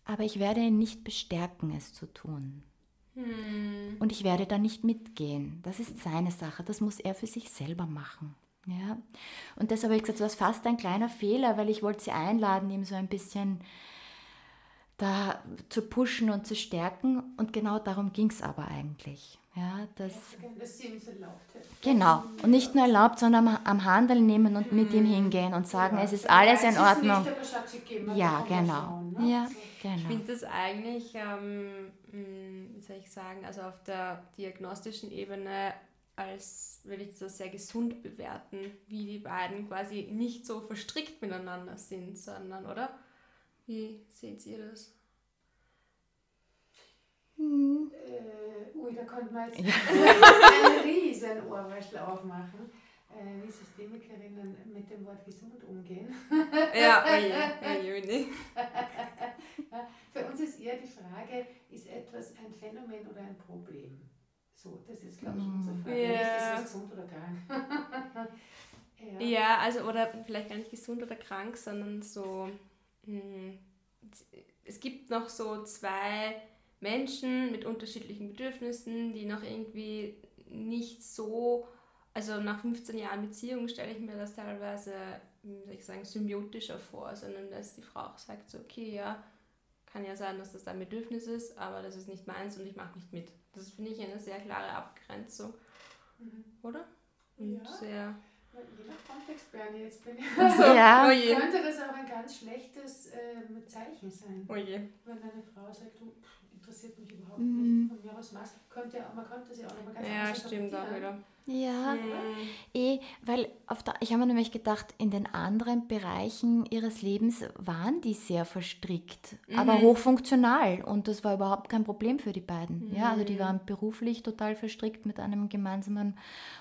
aber ich werde ihn nicht bestärken, es zu tun. Hm. Und ich werde da nicht mitgehen. Das ist seine Sache, das muss er für sich selber machen. Ja? Und deshalb habe ich gesagt, das war fast ein kleiner Fehler, weil ich wollte sie einladen, ihm so ein bisschen da zu pushen und zu stärken. Und genau darum ging es aber eigentlich. Ja, das, dass sie ihm erlaubt hätte. Genau. Und nicht nur erlaubt, sondern am, am Handel nehmen und mit ihm mhm. hingehen und sagen, ja. es ist alles in Ordnung. ja, genau. Ne? ja, genau. Ich finde das eigentlich, ähm, mm, wie soll ich sagen, also auf der diagnostischen Ebene als, will ich das sehr gesund bewerten, wie die beiden quasi nicht so verstrickt miteinander sind, sondern, oder? Wie seht ihr das? Hm. Äh, ui, da konnte man jetzt ja. einen riesen Ohrwaschel aufmachen. Äh, wie Systemikerinnen mit dem Wort gesund umgehen. ja, oje, oje, oje. Für uns ist eher die Frage, ist etwas ein Phänomen oder ein Problem? So, das ist, glaube ich, unsere Frage. Ja. Ist es gesund oder krank? [laughs] ja. ja, also, oder vielleicht gar nicht gesund oder krank, sondern so, mh, hm, es gibt noch so zwei Menschen mit unterschiedlichen Bedürfnissen, die noch irgendwie nicht so, also nach 15 Jahren Beziehung stelle ich mir das teilweise, wie soll ich sagen, symbiotischer vor, sondern dass die Frau auch sagt, so, okay, ja, kann ja sein, dass das dein Bedürfnis ist, aber das ist nicht meins und ich mache nicht mit. Das finde ich eine sehr klare Abgrenzung, mhm. oder? Und ja. sehr Je nach Kontext, Bernie, jetzt bin ich. Also, [laughs] ja. [laughs] oh könnte das auch ein ganz schlechtes äh, Zeichen sein. Oh. Wenn eine Frau sagt, du, interessiert mich überhaupt mhm. nicht. Von mir aus was. Könnte, man könnte sie auch noch mal ganz Ja, stimmt auch wieder. Ja, mhm. eh, weil auf der, ich habe mir nämlich gedacht, in den anderen Bereichen ihres Lebens waren die sehr verstrickt, mhm. aber hochfunktional und das war überhaupt kein Problem für die beiden. Mhm. Ja, also die mhm. waren beruflich total verstrickt mit einem gemeinsamen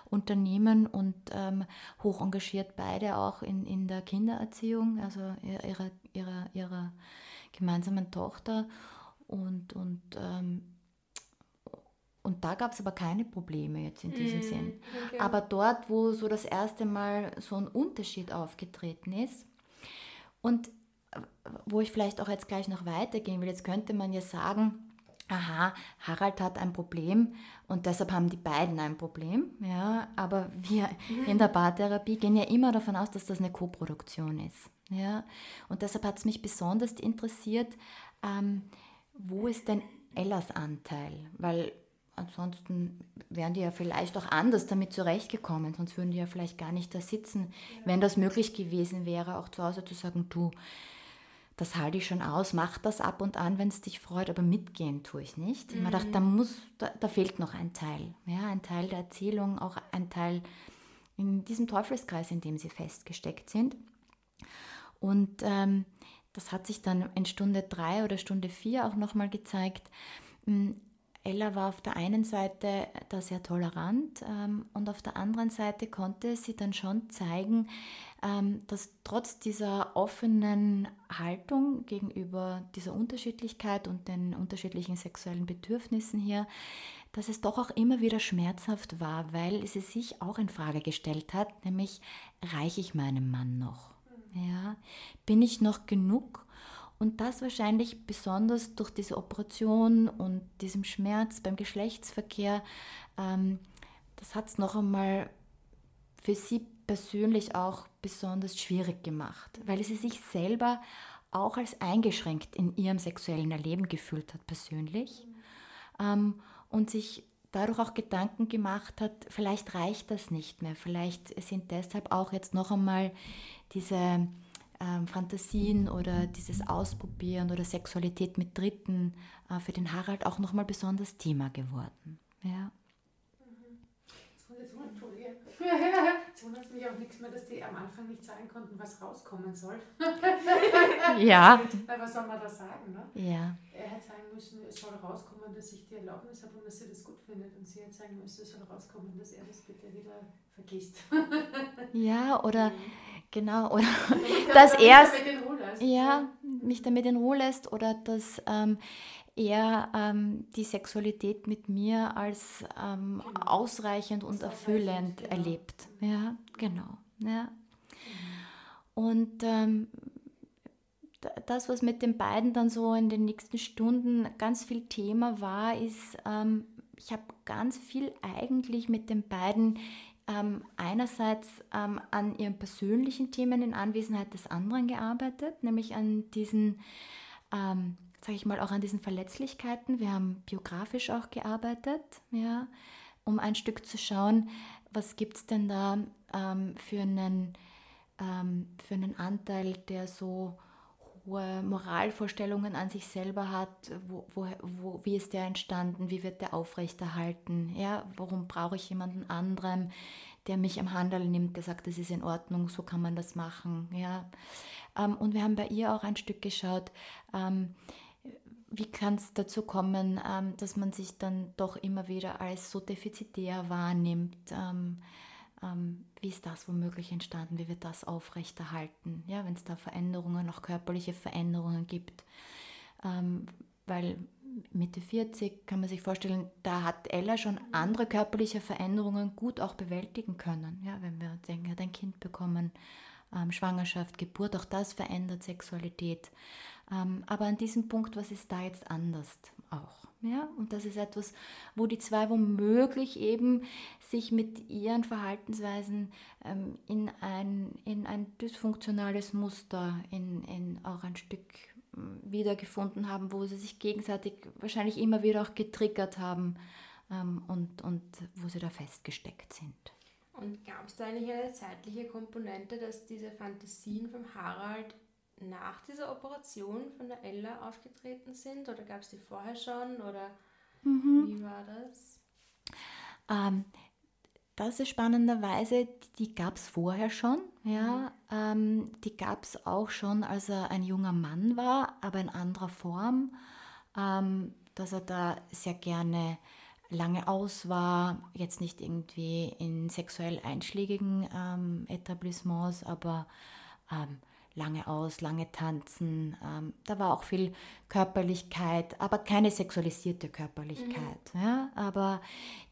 Unternehmen und ähm, hoch engagiert beide auch in, in der Kindererziehung, also ihrer, ihrer, ihrer gemeinsamen Tochter Und, und, ähm, und da gab es aber keine Probleme jetzt in diesem mm, Sinn. Okay. Aber dort, wo so das erste Mal so ein Unterschied aufgetreten ist und wo ich vielleicht auch jetzt gleich noch weitergehen will, jetzt könnte man ja sagen, aha, Harald hat ein Problem und deshalb haben die beiden ein Problem. Ja, aber wir in der Paartherapie gehen ja immer davon aus, dass das eine Koproduktion ist. Ja, und deshalb hat es mich besonders interessiert, ähm, wo ist denn Ellas Anteil? Weil ansonsten wären die ja vielleicht auch anders damit zurechtgekommen, sonst würden die ja vielleicht gar nicht da sitzen, wenn das möglich gewesen wäre, auch zu Hause zu sagen, du, das halte ich schon aus, mach das ab und an, wenn es dich freut, aber mitgehen tue ich nicht. Mhm. Dachte, da muss, da, da, fehlt noch ein Teil. Ja, ein Teil der Erzählung, auch ein Teil in diesem Teufelskreis, in dem sie festgesteckt sind. Und ähm, das hat sich dann in Stunde drei oder Stunde vier auch nochmal gezeigt. Hm, Ella war auf der einen Seite da sehr tolerant ähm, und auf der anderen Seite konnte sie dann schon zeigen, ähm, dass trotz dieser offenen Haltung gegenüber dieser Unterschiedlichkeit und den unterschiedlichen sexuellen Bedürfnissen hier, dass es doch auch immer wieder schmerzhaft war, weil sie sich auch in Frage gestellt hat, nämlich reiche ich meinem Mann noch? Ja, bin ich noch genug? Und das wahrscheinlich besonders durch diese Operation und diesem Schmerz beim Geschlechtsverkehr, ähm, das hat es noch einmal für sie persönlich auch besonders schwierig gemacht, weil sie sich selber auch als eingeschränkt in ihrem sexuellen Erleben gefühlt hat persönlich ähm, und sich dadurch auch Gedanken gemacht hat, vielleicht reicht das nicht mehr, vielleicht sind deshalb auch jetzt noch einmal diese ähm, Fantasien oder dieses Ausprobieren oder Sexualität mit Dritten äh, für den Harald auch noch mal besonders Thema geworden. Ja. [laughs] Wundert mich auch nichts mehr, dass die am Anfang nicht sagen konnten, was rauskommen soll. [laughs] ja. Weil was soll man da sagen? Ne? Ja. Er hat sagen müssen, es soll rauskommen, dass ich die Erlaubnis habe und dass sie das gut findet. Und sie hat sagen müssen, es soll rauskommen, dass er das bitte wieder vergisst. [laughs] ja, oder mhm. genau, oder [laughs] dass er ja, mich damit in Ruhe lässt oder dass ähm, er ähm, die Sexualität mit mir als ähm, genau. ausreichend und erfüllend genau. erlebt. Ja, genau. Ja. Und ähm, das, was mit den beiden dann so in den nächsten Stunden ganz viel Thema war, ist, ähm, ich habe ganz viel eigentlich mit den beiden ähm, einerseits ähm, an ihren persönlichen Themen in Anwesenheit des anderen gearbeitet, nämlich an diesen sage ich mal, auch an diesen Verletzlichkeiten. Wir haben biografisch auch gearbeitet, ja, um ein Stück zu schauen, was gibt es denn da ähm, für, einen, ähm, für einen Anteil, der so hohe Moralvorstellungen an sich selber hat, wo, wo, wo, wie ist der entstanden, wie wird der aufrechterhalten, ja, warum brauche ich jemanden anderen, der mich am Handel nimmt, der sagt, das ist in Ordnung, so kann man das machen, ja. Ähm, und wir haben bei ihr auch ein Stück geschaut, ähm, wie kann es dazu kommen, ähm, dass man sich dann doch immer wieder als so defizitär wahrnimmt? Ähm, ähm, wie ist das womöglich entstanden? Wie wird das aufrechterhalten? Ja, wenn es da Veränderungen, auch körperliche Veränderungen gibt. Ähm, weil Mitte 40 kann man sich vorstellen, da hat Ella schon andere körperliche Veränderungen gut auch bewältigen können. Ja, wenn wir denken, hat ein Kind bekommen, ähm, Schwangerschaft, Geburt, auch das verändert Sexualität. Ähm, aber an diesem Punkt, was ist da jetzt anders auch? Ja, und das ist etwas, wo die zwei womöglich eben sich mit ihren Verhaltensweisen ähm, in, ein, in ein dysfunktionales Muster, in, in auch ein Stück ähm, wiedergefunden haben, wo sie sich gegenseitig wahrscheinlich immer wieder auch getriggert haben ähm, und, und wo sie da festgesteckt sind. Und gab es da eigentlich eine zeitliche Komponente, dass diese Fantasien vom Harald nach dieser Operation von der Ella aufgetreten sind oder gab es die vorher schon oder mhm. wie war das? Ähm, das ist spannenderweise, die gab es vorher schon. Ja, mhm. ähm, die gab es auch schon, als er ein junger Mann war, aber in anderer Form, ähm, dass er da sehr gerne lange aus war, jetzt nicht irgendwie in sexuell einschlägigen ähm, Etablissements, aber ähm, lange aus, lange tanzen. Ähm, da war auch viel Körperlichkeit, aber keine sexualisierte Körperlichkeit. Mhm. Ja? Aber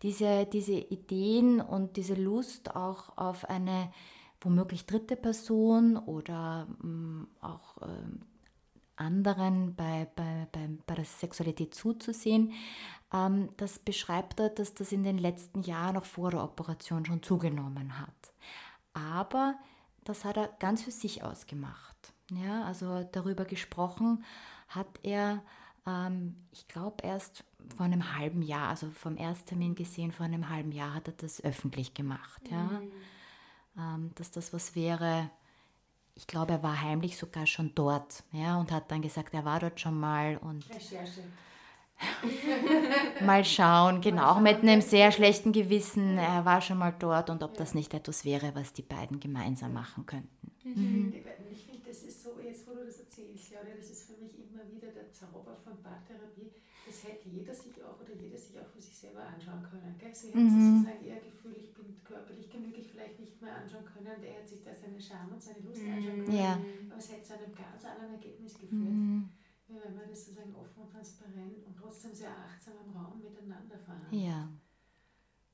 diese, diese Ideen und diese Lust auch auf eine womöglich dritte Person oder ähm, auch ähm, anderen bei, bei, bei, bei der Sexualität zuzusehen, ähm, das beschreibt er, dass das in den letzten Jahren, auch vor der Operation, schon zugenommen hat. Aber das hat er ganz für sich ausgemacht. Ja, also darüber gesprochen hat er, ähm, ich glaube, erst vor einem halben Jahr, also vom Ersttermin gesehen, vor einem halben Jahr hat er das öffentlich gemacht. Ja. Mhm. Ähm, dass das was wäre, ich glaube, er war heimlich sogar schon dort ja, und hat dann gesagt, er war dort schon mal und Recherche. Mal schauen, genau, auch mit einem sehr schlechten Gewissen, er war schon mal dort und ob das nicht etwas wäre, was die beiden gemeinsam machen könnten. Mhm. Ich finde, das ist so, jetzt wo du das erzählst, Claudia, das ist für mich immer wieder der Zauber von Paartherapie, das hätte jeder sich auch oder jeder sich auch für sich selber anschauen können. Gell? Sie hat mhm. sozusagen eher Gefühl, ich bin körperlich genügend vielleicht nicht mehr anschauen können, der hat sich da seine Scham und seine Lust mhm. anschauen können, ja. aber es hätte zu einem ganz anderen Ergebnis geführt. Mhm. Ja, wenn man das sozusagen offen und transparent und trotzdem sehr achtsam im Raum miteinander verhandelt. Ja.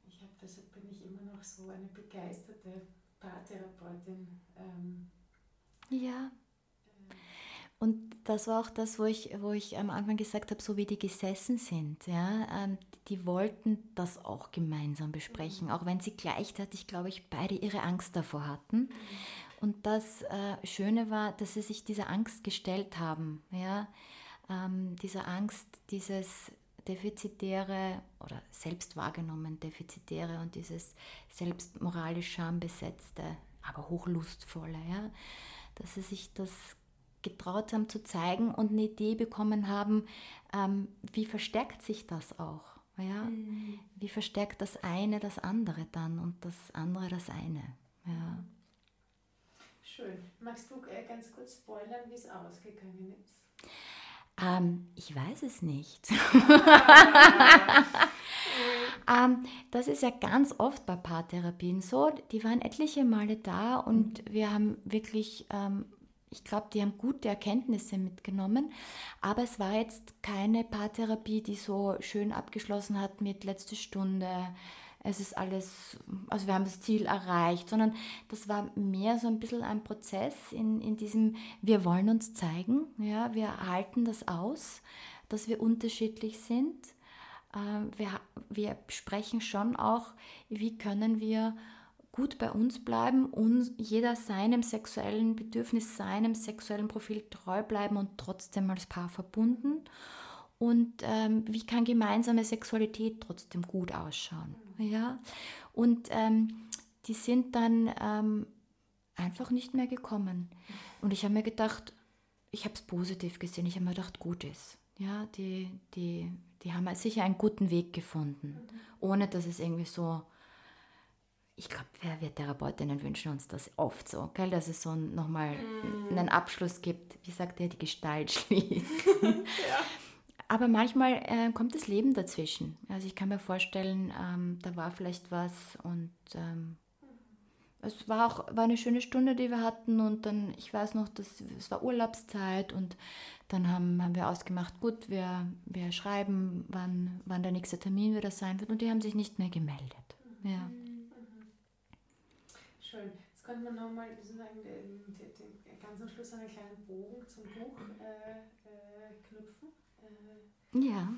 Ich habe deshalb bin ich immer noch so eine begeisterte Paartherapeutin. Ähm, ja. Und das war auch das, wo ich, wo ich am Anfang gesagt habe, so wie die gesessen sind, ja, ähm, die wollten das auch gemeinsam besprechen, mhm. auch wenn sie gleichzeitig, glaube ich, beide ihre Angst davor hatten. Mhm. Und das äh, Schöne war, dass sie sich dieser Angst gestellt haben, ja, ähm, dieser Angst, dieses defizitäre oder selbst wahrgenommen defizitäre und dieses selbst moralisch schambesetzte, aber hochlustvolle, ja, dass sie sich das getraut haben zu zeigen und eine Idee bekommen haben, ähm, wie verstärkt sich das auch? Ja? Mhm. Wie verstärkt das eine das andere dann und das andere das eine? Ja. Schön. Magst du äh, ganz kurz spoilern, wie es ausgegangen ist? Ähm, ich weiß es nicht. [laughs] ähm, das ist ja ganz oft bei Paartherapien so. Die waren etliche Male da und wir haben wirklich ähm, ich glaube, die haben gute Erkenntnisse mitgenommen, aber es war jetzt keine Paartherapie, die so schön abgeschlossen hat mit letzte Stunde, es ist alles, also wir haben das Ziel erreicht, sondern das war mehr so ein bisschen ein Prozess in, in diesem, wir wollen uns zeigen, ja, wir halten das aus, dass wir unterschiedlich sind. Äh, wir, wir sprechen schon auch, wie können wir gut bei uns bleiben, uns, jeder seinem sexuellen Bedürfnis, seinem sexuellen Profil treu bleiben und trotzdem als Paar verbunden. Und ähm, wie kann gemeinsame Sexualität trotzdem gut ausschauen? Ja? Und ähm, die sind dann ähm, einfach nicht mehr gekommen. Und ich habe mir gedacht, ich habe es positiv gesehen, ich habe mir gedacht, gut ist. Ja, die, die, die haben sicher einen guten Weg gefunden, ohne dass es irgendwie so ich glaube, wir, wir Therapeutinnen wünschen uns das oft so, gell? dass es so nochmal mm. einen Abschluss gibt, wie sagt er, die Gestalt schließt. [laughs] ja. Aber manchmal äh, kommt das Leben dazwischen. Also ich kann mir vorstellen, ähm, da war vielleicht was und ähm, es war auch war eine schöne Stunde, die wir hatten und dann, ich weiß noch, dass, es war Urlaubszeit und dann haben, haben wir ausgemacht, gut, wir, wir schreiben, wann, wann der nächste Termin wieder sein wird und die haben sich nicht mehr gemeldet. Ja. Schön. Jetzt könnte man nochmal den, den, den, ganz am Schluss einen kleinen Bogen zum Buch äh, äh, knüpfen. Ja,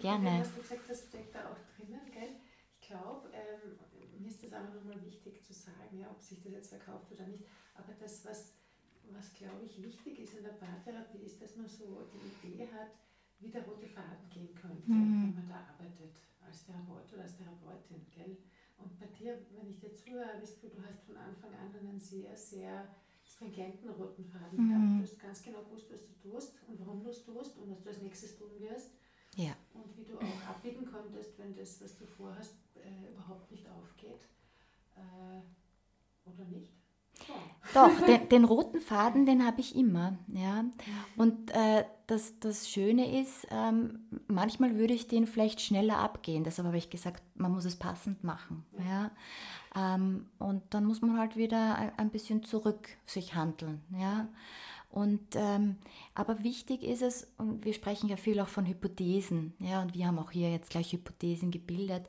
gerne. Was du gesagt hast, steckt da auch drinnen, gell? Ich glaube, ähm, mir ist das auch nochmal wichtig zu sagen, ja, ob sich das jetzt verkauft oder nicht. Aber das, was, was glaube ich wichtig ist in der Paartherapie, ist, dass man so die Idee hat, wie der rote Faden gehen könnte, mhm. wenn man da arbeitet, als Therapeut oder als Therapeutin, gell? Und bei dir, wenn ich dir zuhöre, bist du, du hast von Anfang an einen sehr, sehr stringenten roten Faden mhm. gehabt. Du hast ganz genau gewusst, was du tust und warum du es tust und was du als nächstes tun wirst. Ja. Und wie du auch abbiegen konntest, wenn das, was du vorhast, äh, überhaupt nicht aufgeht. Äh, oder nicht? Doch, den, den, roten Faden, den habe ich immer. Ja. Und äh, das, das Schöne ist, ähm, manchmal würde ich den vielleicht schneller abgehen. Deshalb habe ich gesagt, man muss es passend machen. Ja. Ähm, und dann muss man halt wieder ein bisschen zurück sich handeln. Ja? Und, ähm, aber wichtig ist es, und wir sprechen ja viel auch von Hypothesen, ja, und wir haben auch hier jetzt gleich Hypothesen gebildet,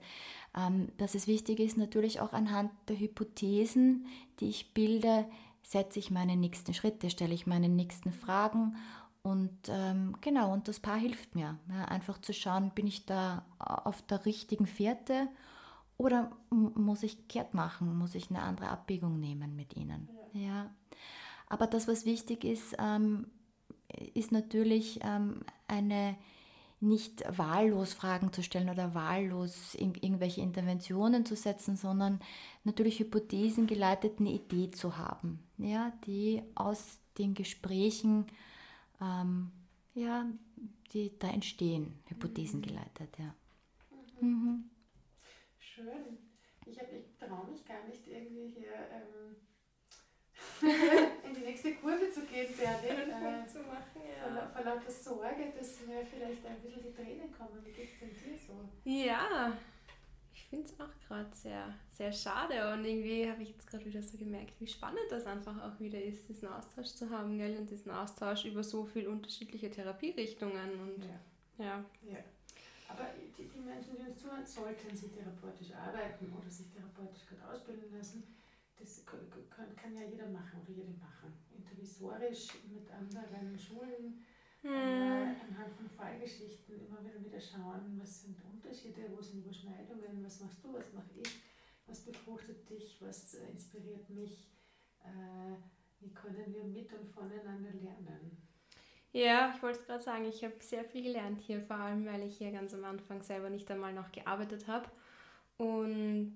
ähm, dass es wichtig ist, natürlich auch anhand der Hypothesen, die ich bilde, setze ich meine nächsten Schritte, stelle ich meine nächsten Fragen und ähm, genau, und das Paar hilft mir, ja, einfach zu schauen, bin ich da auf der richtigen Fährte oder muss ich kehrt machen, muss ich eine andere Abbiegung nehmen mit ihnen. Ja. ja. Aber das, was wichtig ist, ähm, ist natürlich ähm, eine nicht wahllos Fragen zu stellen oder wahllos in, irgendwelche Interventionen zu setzen, sondern natürlich Hypothesen geleiteten Idee zu haben, ja, die aus den Gesprächen ähm, ja, die da entstehen, Hypothesen geleitet, ja. Mhm. Schön. Ich, ich traue mich gar nicht irgendwie hier ähm, [laughs] in die nächste Kurve zu gehen, Berlin. Äh, zu machen, ja. Vor, vor lauter Sorge, dass mir vielleicht ein bisschen die Tränen kommen. Wie geht es denn dir so? Ja, ich finde es auch gerade sehr, sehr schade und irgendwie habe ich jetzt gerade wieder so gemerkt, wie spannend das einfach auch wieder ist, diesen Austausch zu haben, gell? Und diesen Austausch über so viele unterschiedliche Therapierichtungen und ja. ja. ja. Aber die, die Menschen, die uns zuhören, sollten sie therapeutisch arbeiten oder sich therapeutisch gerade ausbilden lassen das kann, kann, ja jeder machen oder jede machen. Intervisorisch mit anderen Schulen, hm. äh, anhand von Fallgeschichten immer wieder wieder schauen, was sind Unterschiede, wo sind Überschneidungen, was machst du, was mache ich, was befruchtet dich, was äh, inspiriert mich, äh, wie können wir mit und voneinander lernen. Ja, ich wollte es gerade sagen, ich habe sehr viel gelernt hier, vor allem weil ich hier ganz am Anfang selber nicht einmal noch gearbeitet habe. Und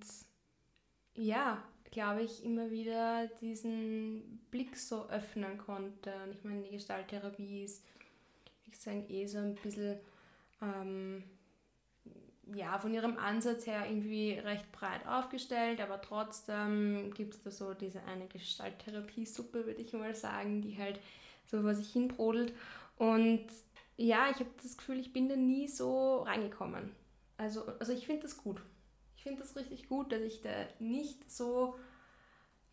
ja, glaube ich, immer wieder diesen Blick so öffnen konnte. Und ich meine, die Gestalttherapie ist, wie gesagt, eh so ein bisschen, ähm, ja, von ihrem Ansatz her irgendwie recht breit aufgestellt, aber trotzdem gibt es da so diese eine Gestalttherapie-Suppe, würde ich mal sagen, die halt so vor sich hin brodelt. Und ja, ich habe das Gefühl, ich bin da nie so reingekommen. Also, also ich finde das gut. Ich finde das richtig gut, dass ich da nicht so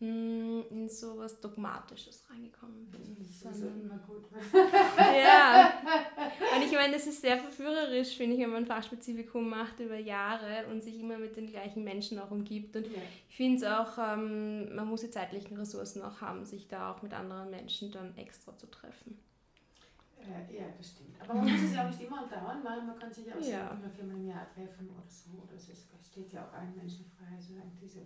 mh, hm, in so was Dogmatisches reingekommen bin. Das ist immer gut. [laughs] ja. [laughs] Und ich meine, das ist sehr verführerisch, finde ich, wenn man ein Fachspezifikum macht über Jahre und sich immer mit den gleichen Menschen auch umgibt. Und ja. ich finde es auch, ähm, man muss die zeitlichen Ressourcen auch haben, sich da auch mit anderen Menschen dann extra zu treffen. Äh, ja, das stimmt. Aber man muss es ja auch nicht immer dauern machen. Man kann sich ja auch ja. so viermal im Jahr treffen oder so. Oder es steht ja auch allen Menschen frei, solange diese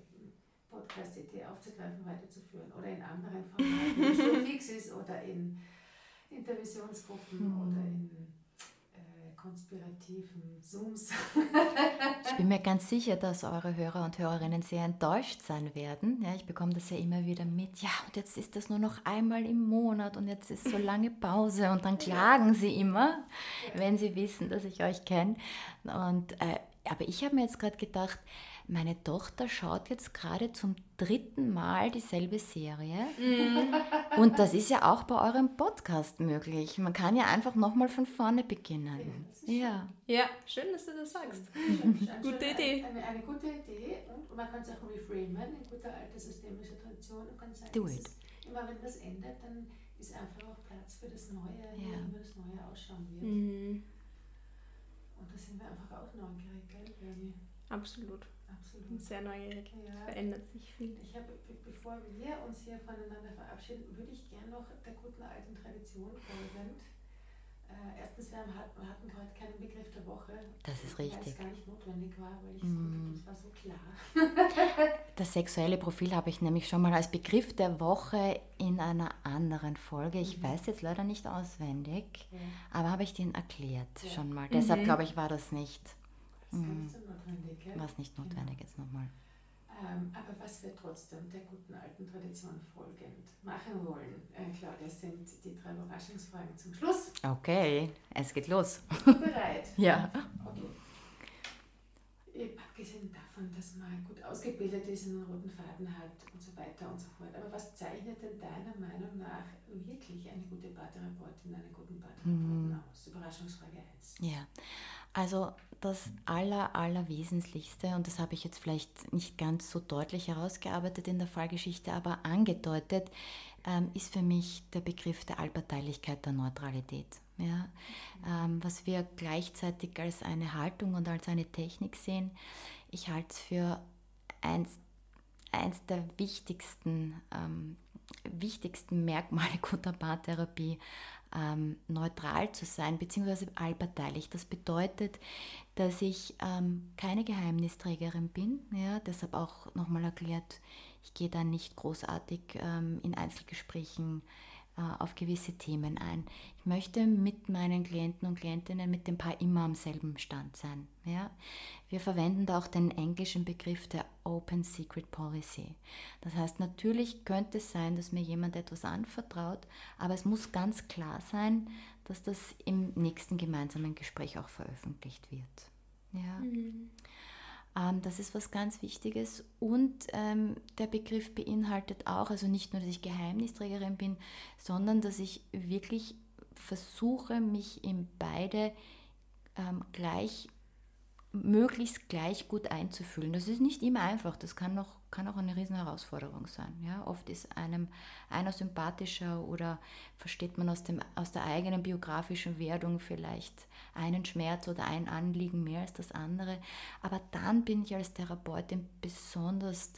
Podcast-Idee aufzugreifen, weiterzuführen. Oder in anderen Formaten, wenn es [laughs] fix ist, oder in Intervisionsgruppen hm. oder in konspirativen Zooms. ich bin mir ganz sicher, dass eure Hörer und Hörerinnen sehr enttäuscht sein werden. Ja, ich bekomme das ja immer wieder mit. Ja, und jetzt ist das nur noch einmal im Monat und jetzt ist so lange Pause und dann [laughs] klagen sie immer, wenn sie wissen, dass ich euch kenne. Und äh, aber ich habe mir jetzt gerade gedacht, meine Tochter schaut jetzt gerade zum dritten Mal dieselbe Serie. Mm. Und das ist ja auch bei eurem Podcast möglich. Man kann ja einfach nochmal von vorne beginnen. Ja. Ja, schön, dass du das sagst. gute Idee. Eine, eine, gute Idee und man kann es auch reframen in guter alter systemischer Tradition. Und kann sagen, Do it. immer wenn das endet, dann ist einfach auch Platz für das Neue, ja. wie das Neue ausschauen wird. Mm. Und da sind wir einfach auch neugierig, gell, Bernie? Absolut. Sehr neugierig. Ja. Verändert sich viel. Ich habe, bevor wir uns hier voneinander verabschieden, würde ich gerne noch der guten alten Tradition folgend. Äh, erstens, wir hatten heute keinen Begriff der Woche. Das ist richtig. Weil es gar nicht notwendig war, weil ich mm. das war so klar. [laughs] das sexuelle Profil habe ich nämlich schon mal als Begriff der Woche in einer anderen Folge. Ich mhm. weiß jetzt leider nicht auswendig, ja. aber habe ich den erklärt ja. schon mal. Mhm. Deshalb glaube ich, war das nicht Mhm. So notwendig, ja? Was nicht notwendig jetzt nochmal. Ähm, aber was wir trotzdem der guten alten Tradition folgend machen wollen, äh, Claudia, sind die drei Überraschungsfragen zum Schluss. Okay, es geht los. Bereit? [laughs] ja. Okay. Abgesehen davon, dass man gut ausgebildet ist, einen roten Faden hat und so weiter und so fort. Aber was zeichnet denn deiner Meinung nach wirklich eine gute Paartherapeutin, einen guten Paartherapeuten mhm. aus? Überraschungsfrage 1. Ja, also das Aller, Allerwesentlichste, und das habe ich jetzt vielleicht nicht ganz so deutlich herausgearbeitet in der Fallgeschichte, aber angedeutet, ähm, ist für mich der Begriff der Allparteilichkeit der Neutralität. Ja? Ähm, was wir gleichzeitig als eine Haltung und als eine Technik sehen. Ich halte es für eins, eins der wichtigsten, ähm, wichtigsten Merkmale guter Paartherapie, ähm, neutral zu sein, beziehungsweise allparteilich. Das bedeutet, dass ich ähm, keine Geheimnisträgerin bin, ja, deshalb auch nochmal erklärt, ich gehe da nicht großartig ähm, in Einzelgesprächen auf gewisse Themen ein. Ich möchte mit meinen Klienten und Klientinnen, mit dem Paar immer am selben Stand sein. Ja? Wir verwenden da auch den englischen Begriff der Open Secret Policy. Das heißt, natürlich könnte es sein, dass mir jemand etwas anvertraut, aber es muss ganz klar sein, dass das im nächsten gemeinsamen Gespräch auch veröffentlicht wird. Ja? Mhm. Ähm, das ist was ganz Wichtiges. Und ähm, der Begriff beinhaltet auch, also nicht nur, dass ich Geheimnisträgerin bin, sondern dass ich wirklich versuche, mich in beide ähm, gleich möglichst gleich gut einzufühlen. Das ist nicht immer einfach, das kann, noch, kann auch eine riesen Herausforderung sein. Ja? Oft ist einem einer sympathischer oder versteht man aus, dem, aus der eigenen biografischen Wertung vielleicht einen Schmerz oder ein Anliegen mehr als das andere. Aber dann bin ich als Therapeutin besonders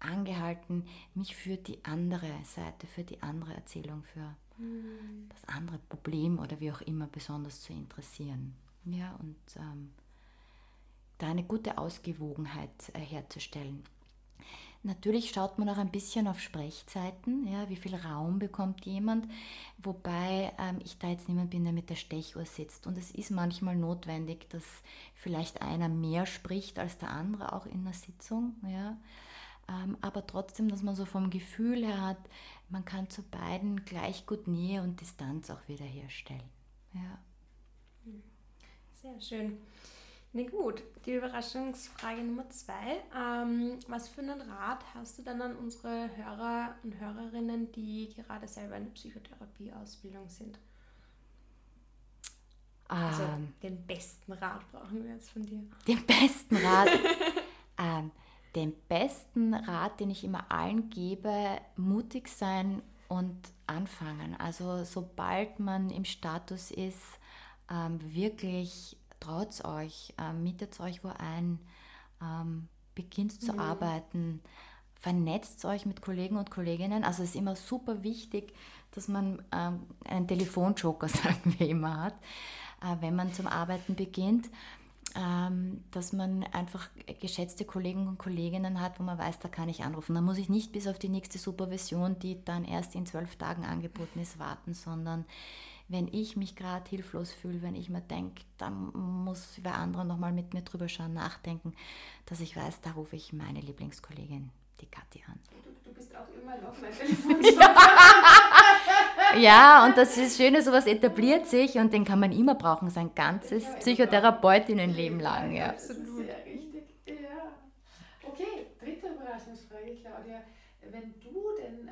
angehalten, mich für die andere Seite, für die andere Erzählung, für mhm. das andere Problem oder wie auch immer besonders zu interessieren. Ja, und ähm, da eine gute Ausgewogenheit äh, herzustellen. Natürlich schaut man auch ein bisschen auf Sprechzeiten, ja, wie viel Raum bekommt jemand, wobei ähm, ich da jetzt niemand bin, der mit der Stechuhr sitzt. Und es ist manchmal notwendig, dass vielleicht einer mehr spricht als der andere, auch in der Sitzung. Ja. Ähm, aber trotzdem, dass man so vom Gefühl her hat, man kann zu beiden gleich gut Nähe und Distanz auch wieder herstellen. Ja. Sehr schön. Na gut, die Überraschungsfrage Nummer zwei. Ähm, was für einen Rat hast du dann an unsere Hörer und Hörerinnen, die gerade selber in der Psychotherapieausbildung sind? Also ähm, den besten Rat brauchen wir jetzt von dir. Den besten Rat. [laughs] ähm, den besten Rat, den ich immer allen gebe, mutig sein und anfangen. Also sobald man im Status ist, ähm, wirklich traut euch, ähm, mietet euch wo ein, ähm, beginnt zu mhm. arbeiten, vernetzt euch mit Kollegen und Kolleginnen. Also es ist immer super wichtig, dass man ähm, einen Telefonjoker, [laughs] sagen wir immer, hat, äh, wenn man zum Arbeiten beginnt. Ähm, dass man einfach geschätzte Kollegen und Kolleginnen hat, wo man weiß, da kann ich anrufen. Da muss ich nicht bis auf die nächste Supervision, die dann erst in zwölf Tagen angeboten ist, warten, sondern wenn ich mich gerade hilflos fühle, wenn ich mir denke, da muss wer andere nochmal mit mir drüber schauen, nachdenken, dass ich weiß, da rufe ich meine Lieblingskollegin, die Kathi, an. Du, du bist auch immer noch mein [laughs] Telefon. [laughs] ja. und das ist Schöne, sowas etabliert sich und den kann man immer brauchen, sein ganzes Psychotherapeutinnenleben lang. Ja. Absolut. Sehr richtig. Ja. Okay, dritte Überraschungsfrage, Claudia. Wenn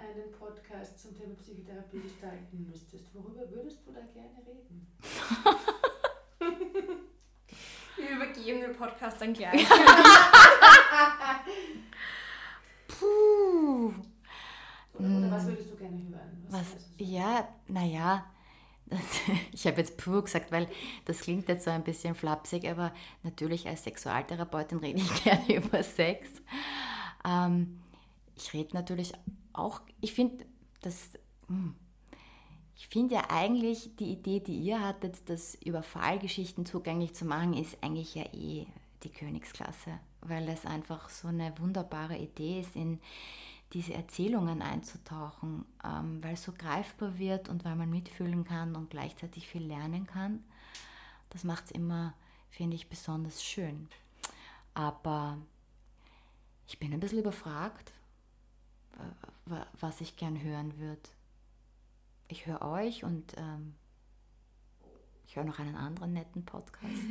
einen Podcast zum Thema Psychotherapie gestalten müsstest, worüber würdest du da gerne reden? Wir übergeben den Podcast dann gleich. Puh. Oder, oder, was würdest du gerne hören? Was, was ja, naja, [laughs] ich habe jetzt pur gesagt, weil das klingt jetzt so ein bisschen flapsig, aber natürlich als Sexualtherapeutin rede ich [laughs] gerne über Sex. Ähm, ich rede natürlich auch, ich finde, das, hm, ich finde ja eigentlich die Idee, die ihr hattet, das über Fallgeschichten zugänglich zu machen, ist eigentlich ja eh die Königsklasse, weil es einfach so eine wunderbare Idee ist, in diese Erzählungen einzutauchen, ähm, weil es so greifbar wird und weil man mitfühlen kann und gleichzeitig viel lernen kann. Das macht es immer, finde ich, besonders schön. Aber ich bin ein bisschen überfragt, was ich gern hören würde. Ich höre euch und ähm, ich höre noch einen anderen netten Podcast. [laughs]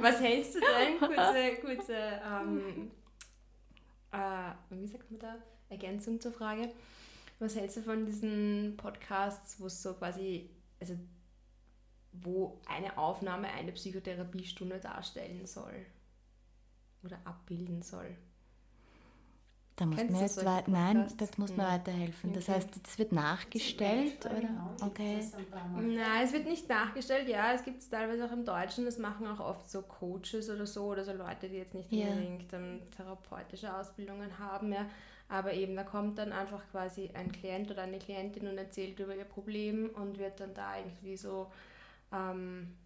was hältst du denn? Kurze, kurze ähm, äh, wie sagt man da? Ergänzung zur Frage. Was hältst du von diesen Podcasts, wo es so quasi, also wo eine Aufnahme eine Psychotherapiestunde darstellen soll oder abbilden soll. Da muss man jetzt weit, nein, das muss man weiterhelfen. Okay. Das heißt, das wird nachgestellt, oder? Okay. Nein, es wird nicht nachgestellt. Ja, es gibt es teilweise auch im Deutschen. Das machen auch oft so Coaches oder so oder so Leute, die jetzt nicht unbedingt ähm, therapeutische Ausbildungen haben. Ja. Aber eben, da kommt dann einfach quasi ein Klient oder eine Klientin und erzählt über ihr Problem und wird dann da irgendwie so ähm,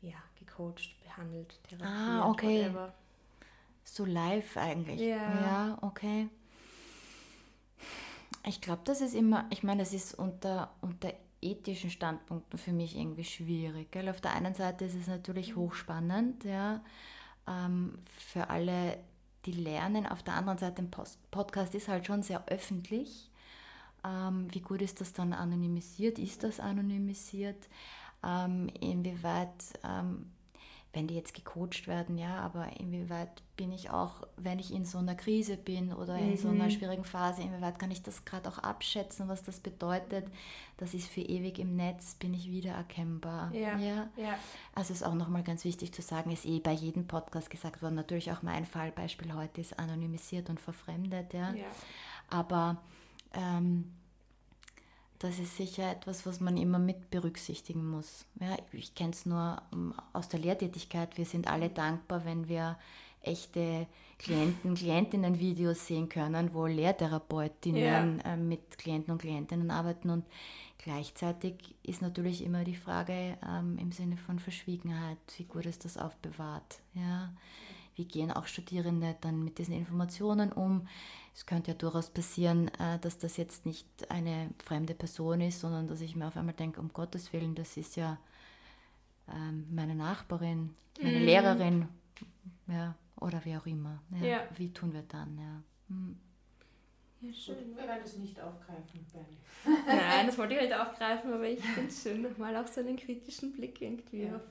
ja, gecoacht, behandelt, therapiert, ah, okay. Whatever. So live eigentlich. Ja, ja okay. Ich glaube, das ist immer, ich meine, das ist unter, unter ethischen Standpunkten für mich irgendwie schwierig. Gell? Auf der einen Seite ist es natürlich mhm. hochspannend, ja, ähm, für alle, die lernen. Auf der anderen Seite, ein Podcast ist halt schon sehr öffentlich. Ähm, wie gut ist das dann anonymisiert? Ist das anonymisiert? Ähm, inwieweit ähm, wenn die jetzt gecoacht werden, ja, aber inwieweit bin ich auch, wenn ich in so einer Krise bin oder in mhm. so einer mhm. schwierigen Phase, inwieweit kann ich das gerade auch abschätzen, was das bedeutet? Das ist für ewig im Netz, bin ich wiedererkennbar. Ja. ja. ja. Also ist auch nochmal ganz wichtig zu sagen, ist eh bei jedem Podcast gesagt worden, natürlich auch mein Fallbeispiel heute ist anonymisiert und verfremdet, ja. ja. Aber ähm, das ist sicher etwas, was man immer mit berücksichtigen muss. Ja, ich kenne es nur um, aus der Lehrtätigkeit. Wir sind alle dankbar, wenn wir echte Klienten, Klientinnen-Videos sehen können, wo Lehrtherapeutinnen ja. äh, mit Klienten und Klientinnen arbeiten. Und gleichzeitig ist natürlich immer die Frage ähm, im Sinne von Verschwiegenheit, wie gut ist das aufbewahrt. Ja? Wie gehen auch Studierende dann mit diesen Informationen um? Es könnte ja durchaus passieren, äh, dass das jetzt nicht eine fremde Person ist, sondern dass ich mir auf einmal denke, um Gottes Willen, das ist ja ähm, meine Nachbarin, meine mm. Lehrerin, ja, oder wie auch immer. Ja, ja. Wie tun wir dann? Ja. Hm. Ja, schön. Wir werden es nicht aufgreifen, Bernie. [laughs] Nein, das wollte ich nicht aufgreifen, aber ich finde es schön, nochmal auch so einen kritischen Blick irgendwie ja, auf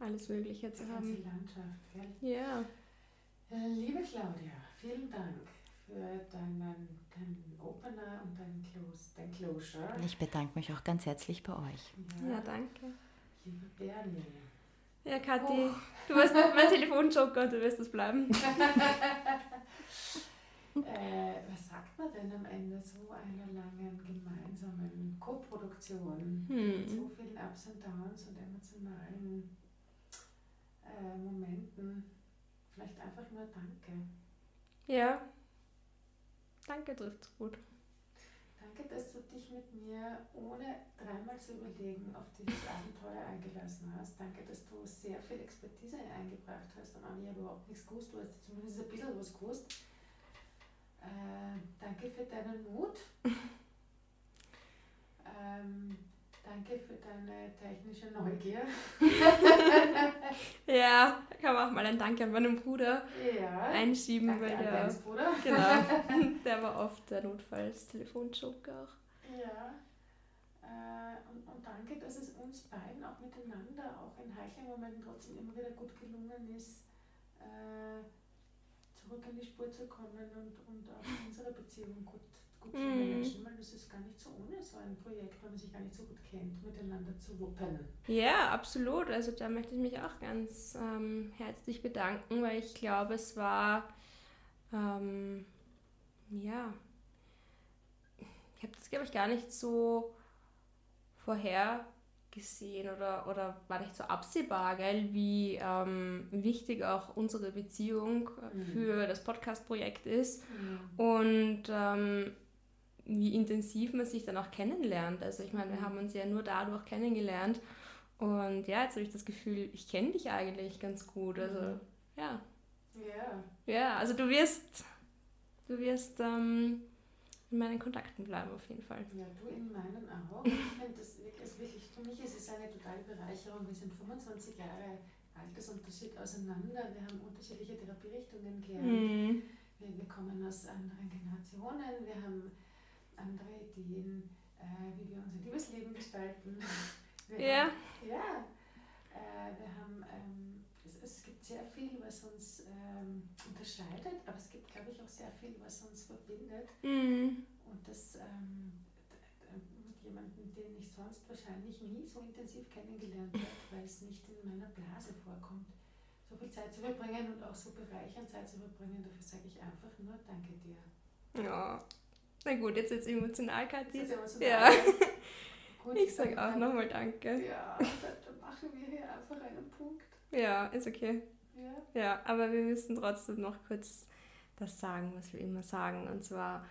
alles Mögliche zu Die haben. Landschaft, gell? Ja. Äh, liebe Claudia, vielen Dank für deinen, deinen Opener und dein, Close, dein Closure. Ich bedanke mich auch ganz herzlich bei euch. Ja, ja danke. Liebe Bernie. Ja, Kathi, oh. du wirst mein [laughs] Telefonjoker und du wirst es bleiben. [laughs] äh, was sagt man denn am Ende so einer langen gemeinsamen Co-Produktion hm. mit so vielen Ups und Downs und emotionalen äh, Momenten? Vielleicht einfach nur Danke. Ja, Danke, trifft's gut. Danke, dass du dich mit mir ohne dreimal zu überlegen auf dieses Abenteuer eingelassen hast. Danke, dass du sehr viel Expertise eingebracht hast. Und Anni habe überhaupt nichts gewusst. Du hast zumindest ein bisschen was gewusst. Äh, danke für deinen Mut. [laughs] ähm, Danke für deine technische Neugier. [laughs] ja, da kann man auch mal ein Danke an meinen Bruder ja, einschieben, danke weil der, Bruder. [laughs] genau, [laughs] der war oft der Notfallstelefonjoker auch. Ja, äh, und, und danke, dass es uns beiden auch miteinander, auch in heiklen Momenten trotzdem immer wieder gut gelungen ist, äh, zurück in die Spur zu kommen und, und auch unsere Beziehung gut gut zu managen, weil das ist gar nicht so ohne so ein Projekt, wenn man sich gar nicht so gut kennt, miteinander zu wuppen. Ja, absolut. Also da möchte ich mich auch ganz ähm, herzlich bedanken, weil ich glaube, es war, ähm, ja, ich habe das, glaube ich, gar nicht so vorhergesehen oder, oder war nicht so absehbar, gell, wie ähm, wichtig auch unsere Beziehung mhm. für das Podcast-Projekt ist. Mhm. Und ähm, wie intensiv man sich dann auch kennenlernt. Also ich meine, wir mhm. haben uns ja nur dadurch kennengelernt. Und ja, jetzt habe ich das Gefühl, ich kenne dich eigentlich ganz gut. Also mhm. ja. Ja. Ja, also du wirst, du wirst ähm, in meinen Kontakten bleiben auf jeden Fall. Ja, du in meinen auch. Ich finde das ist wirklich, für mich ist es eine totale Bereicherung. Wir sind 25 Jahre Altersunterschied auseinander. Wir haben unterschiedliche Therapierichtungen gelernt. Mhm. Wir, wir kommen aus anderen Generationen. Wir haben andere Ideen, äh, wie wir unser Liebesleben gestalten. [laughs] Wir ja. Haben, ja. Äh, wir haben, ähm, es, es, gibt sehr viel, was uns ähm, unterscheidet, aber es gibt, glaube ich, auch sehr viel, was uns verbindet. Mhm. Und das ähm, mit jemanden, den ich sonst wahrscheinlich nie so intensiv kennengelernt habe, [laughs] weil es nicht in meiner Blase vorkommt. So viel Zeit zu verbringen und auch so bereichernd Zeit zu verbringen, dafür sage ich einfach nur Danke dir. Ja. Na gut, jetzt ist es emotional, Kathi. Jetzt emotional. Ja. [laughs] Gut, Ich sage auch nochmal Danke. Ja, dann, dann machen wir hier einfach einen Punkt. Ja, ist okay. Ja. Ja, aber wir müssen trotzdem noch kurz das sagen, was wir immer sagen. Und zwar,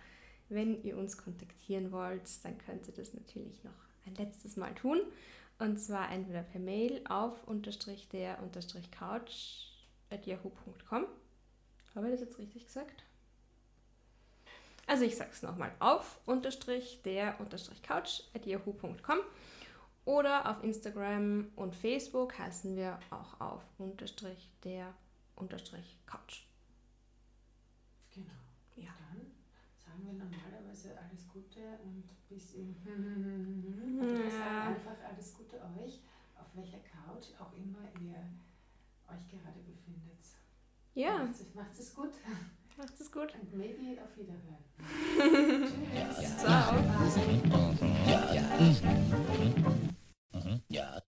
wenn ihr uns kontaktieren wollt, dann könnt ihr das natürlich noch ein letztes Mal tun. Und zwar entweder per Mail auf unterstrich der unterstrich couch at yahoo.com. Habe ich das jetzt richtig gesagt? Also ich sage es nochmal auf unterstrich der unterstrich couch at yahoo.com oder auf Instagram und Facebook heißen wir auch auf unterstrich der unterstrich couch. Genau. Ja. Dann sagen wir normalerweise alles Gute und bis wir sagen [laughs] einfach alles Gute euch, auf welcher Couch auch immer ihr euch gerade befindet. Ja, macht es gut [laughs] Macht es gut. Und maybe auf Wiederhören. [laughs] Tschüss. Ciao. Ja. Ja. Ja.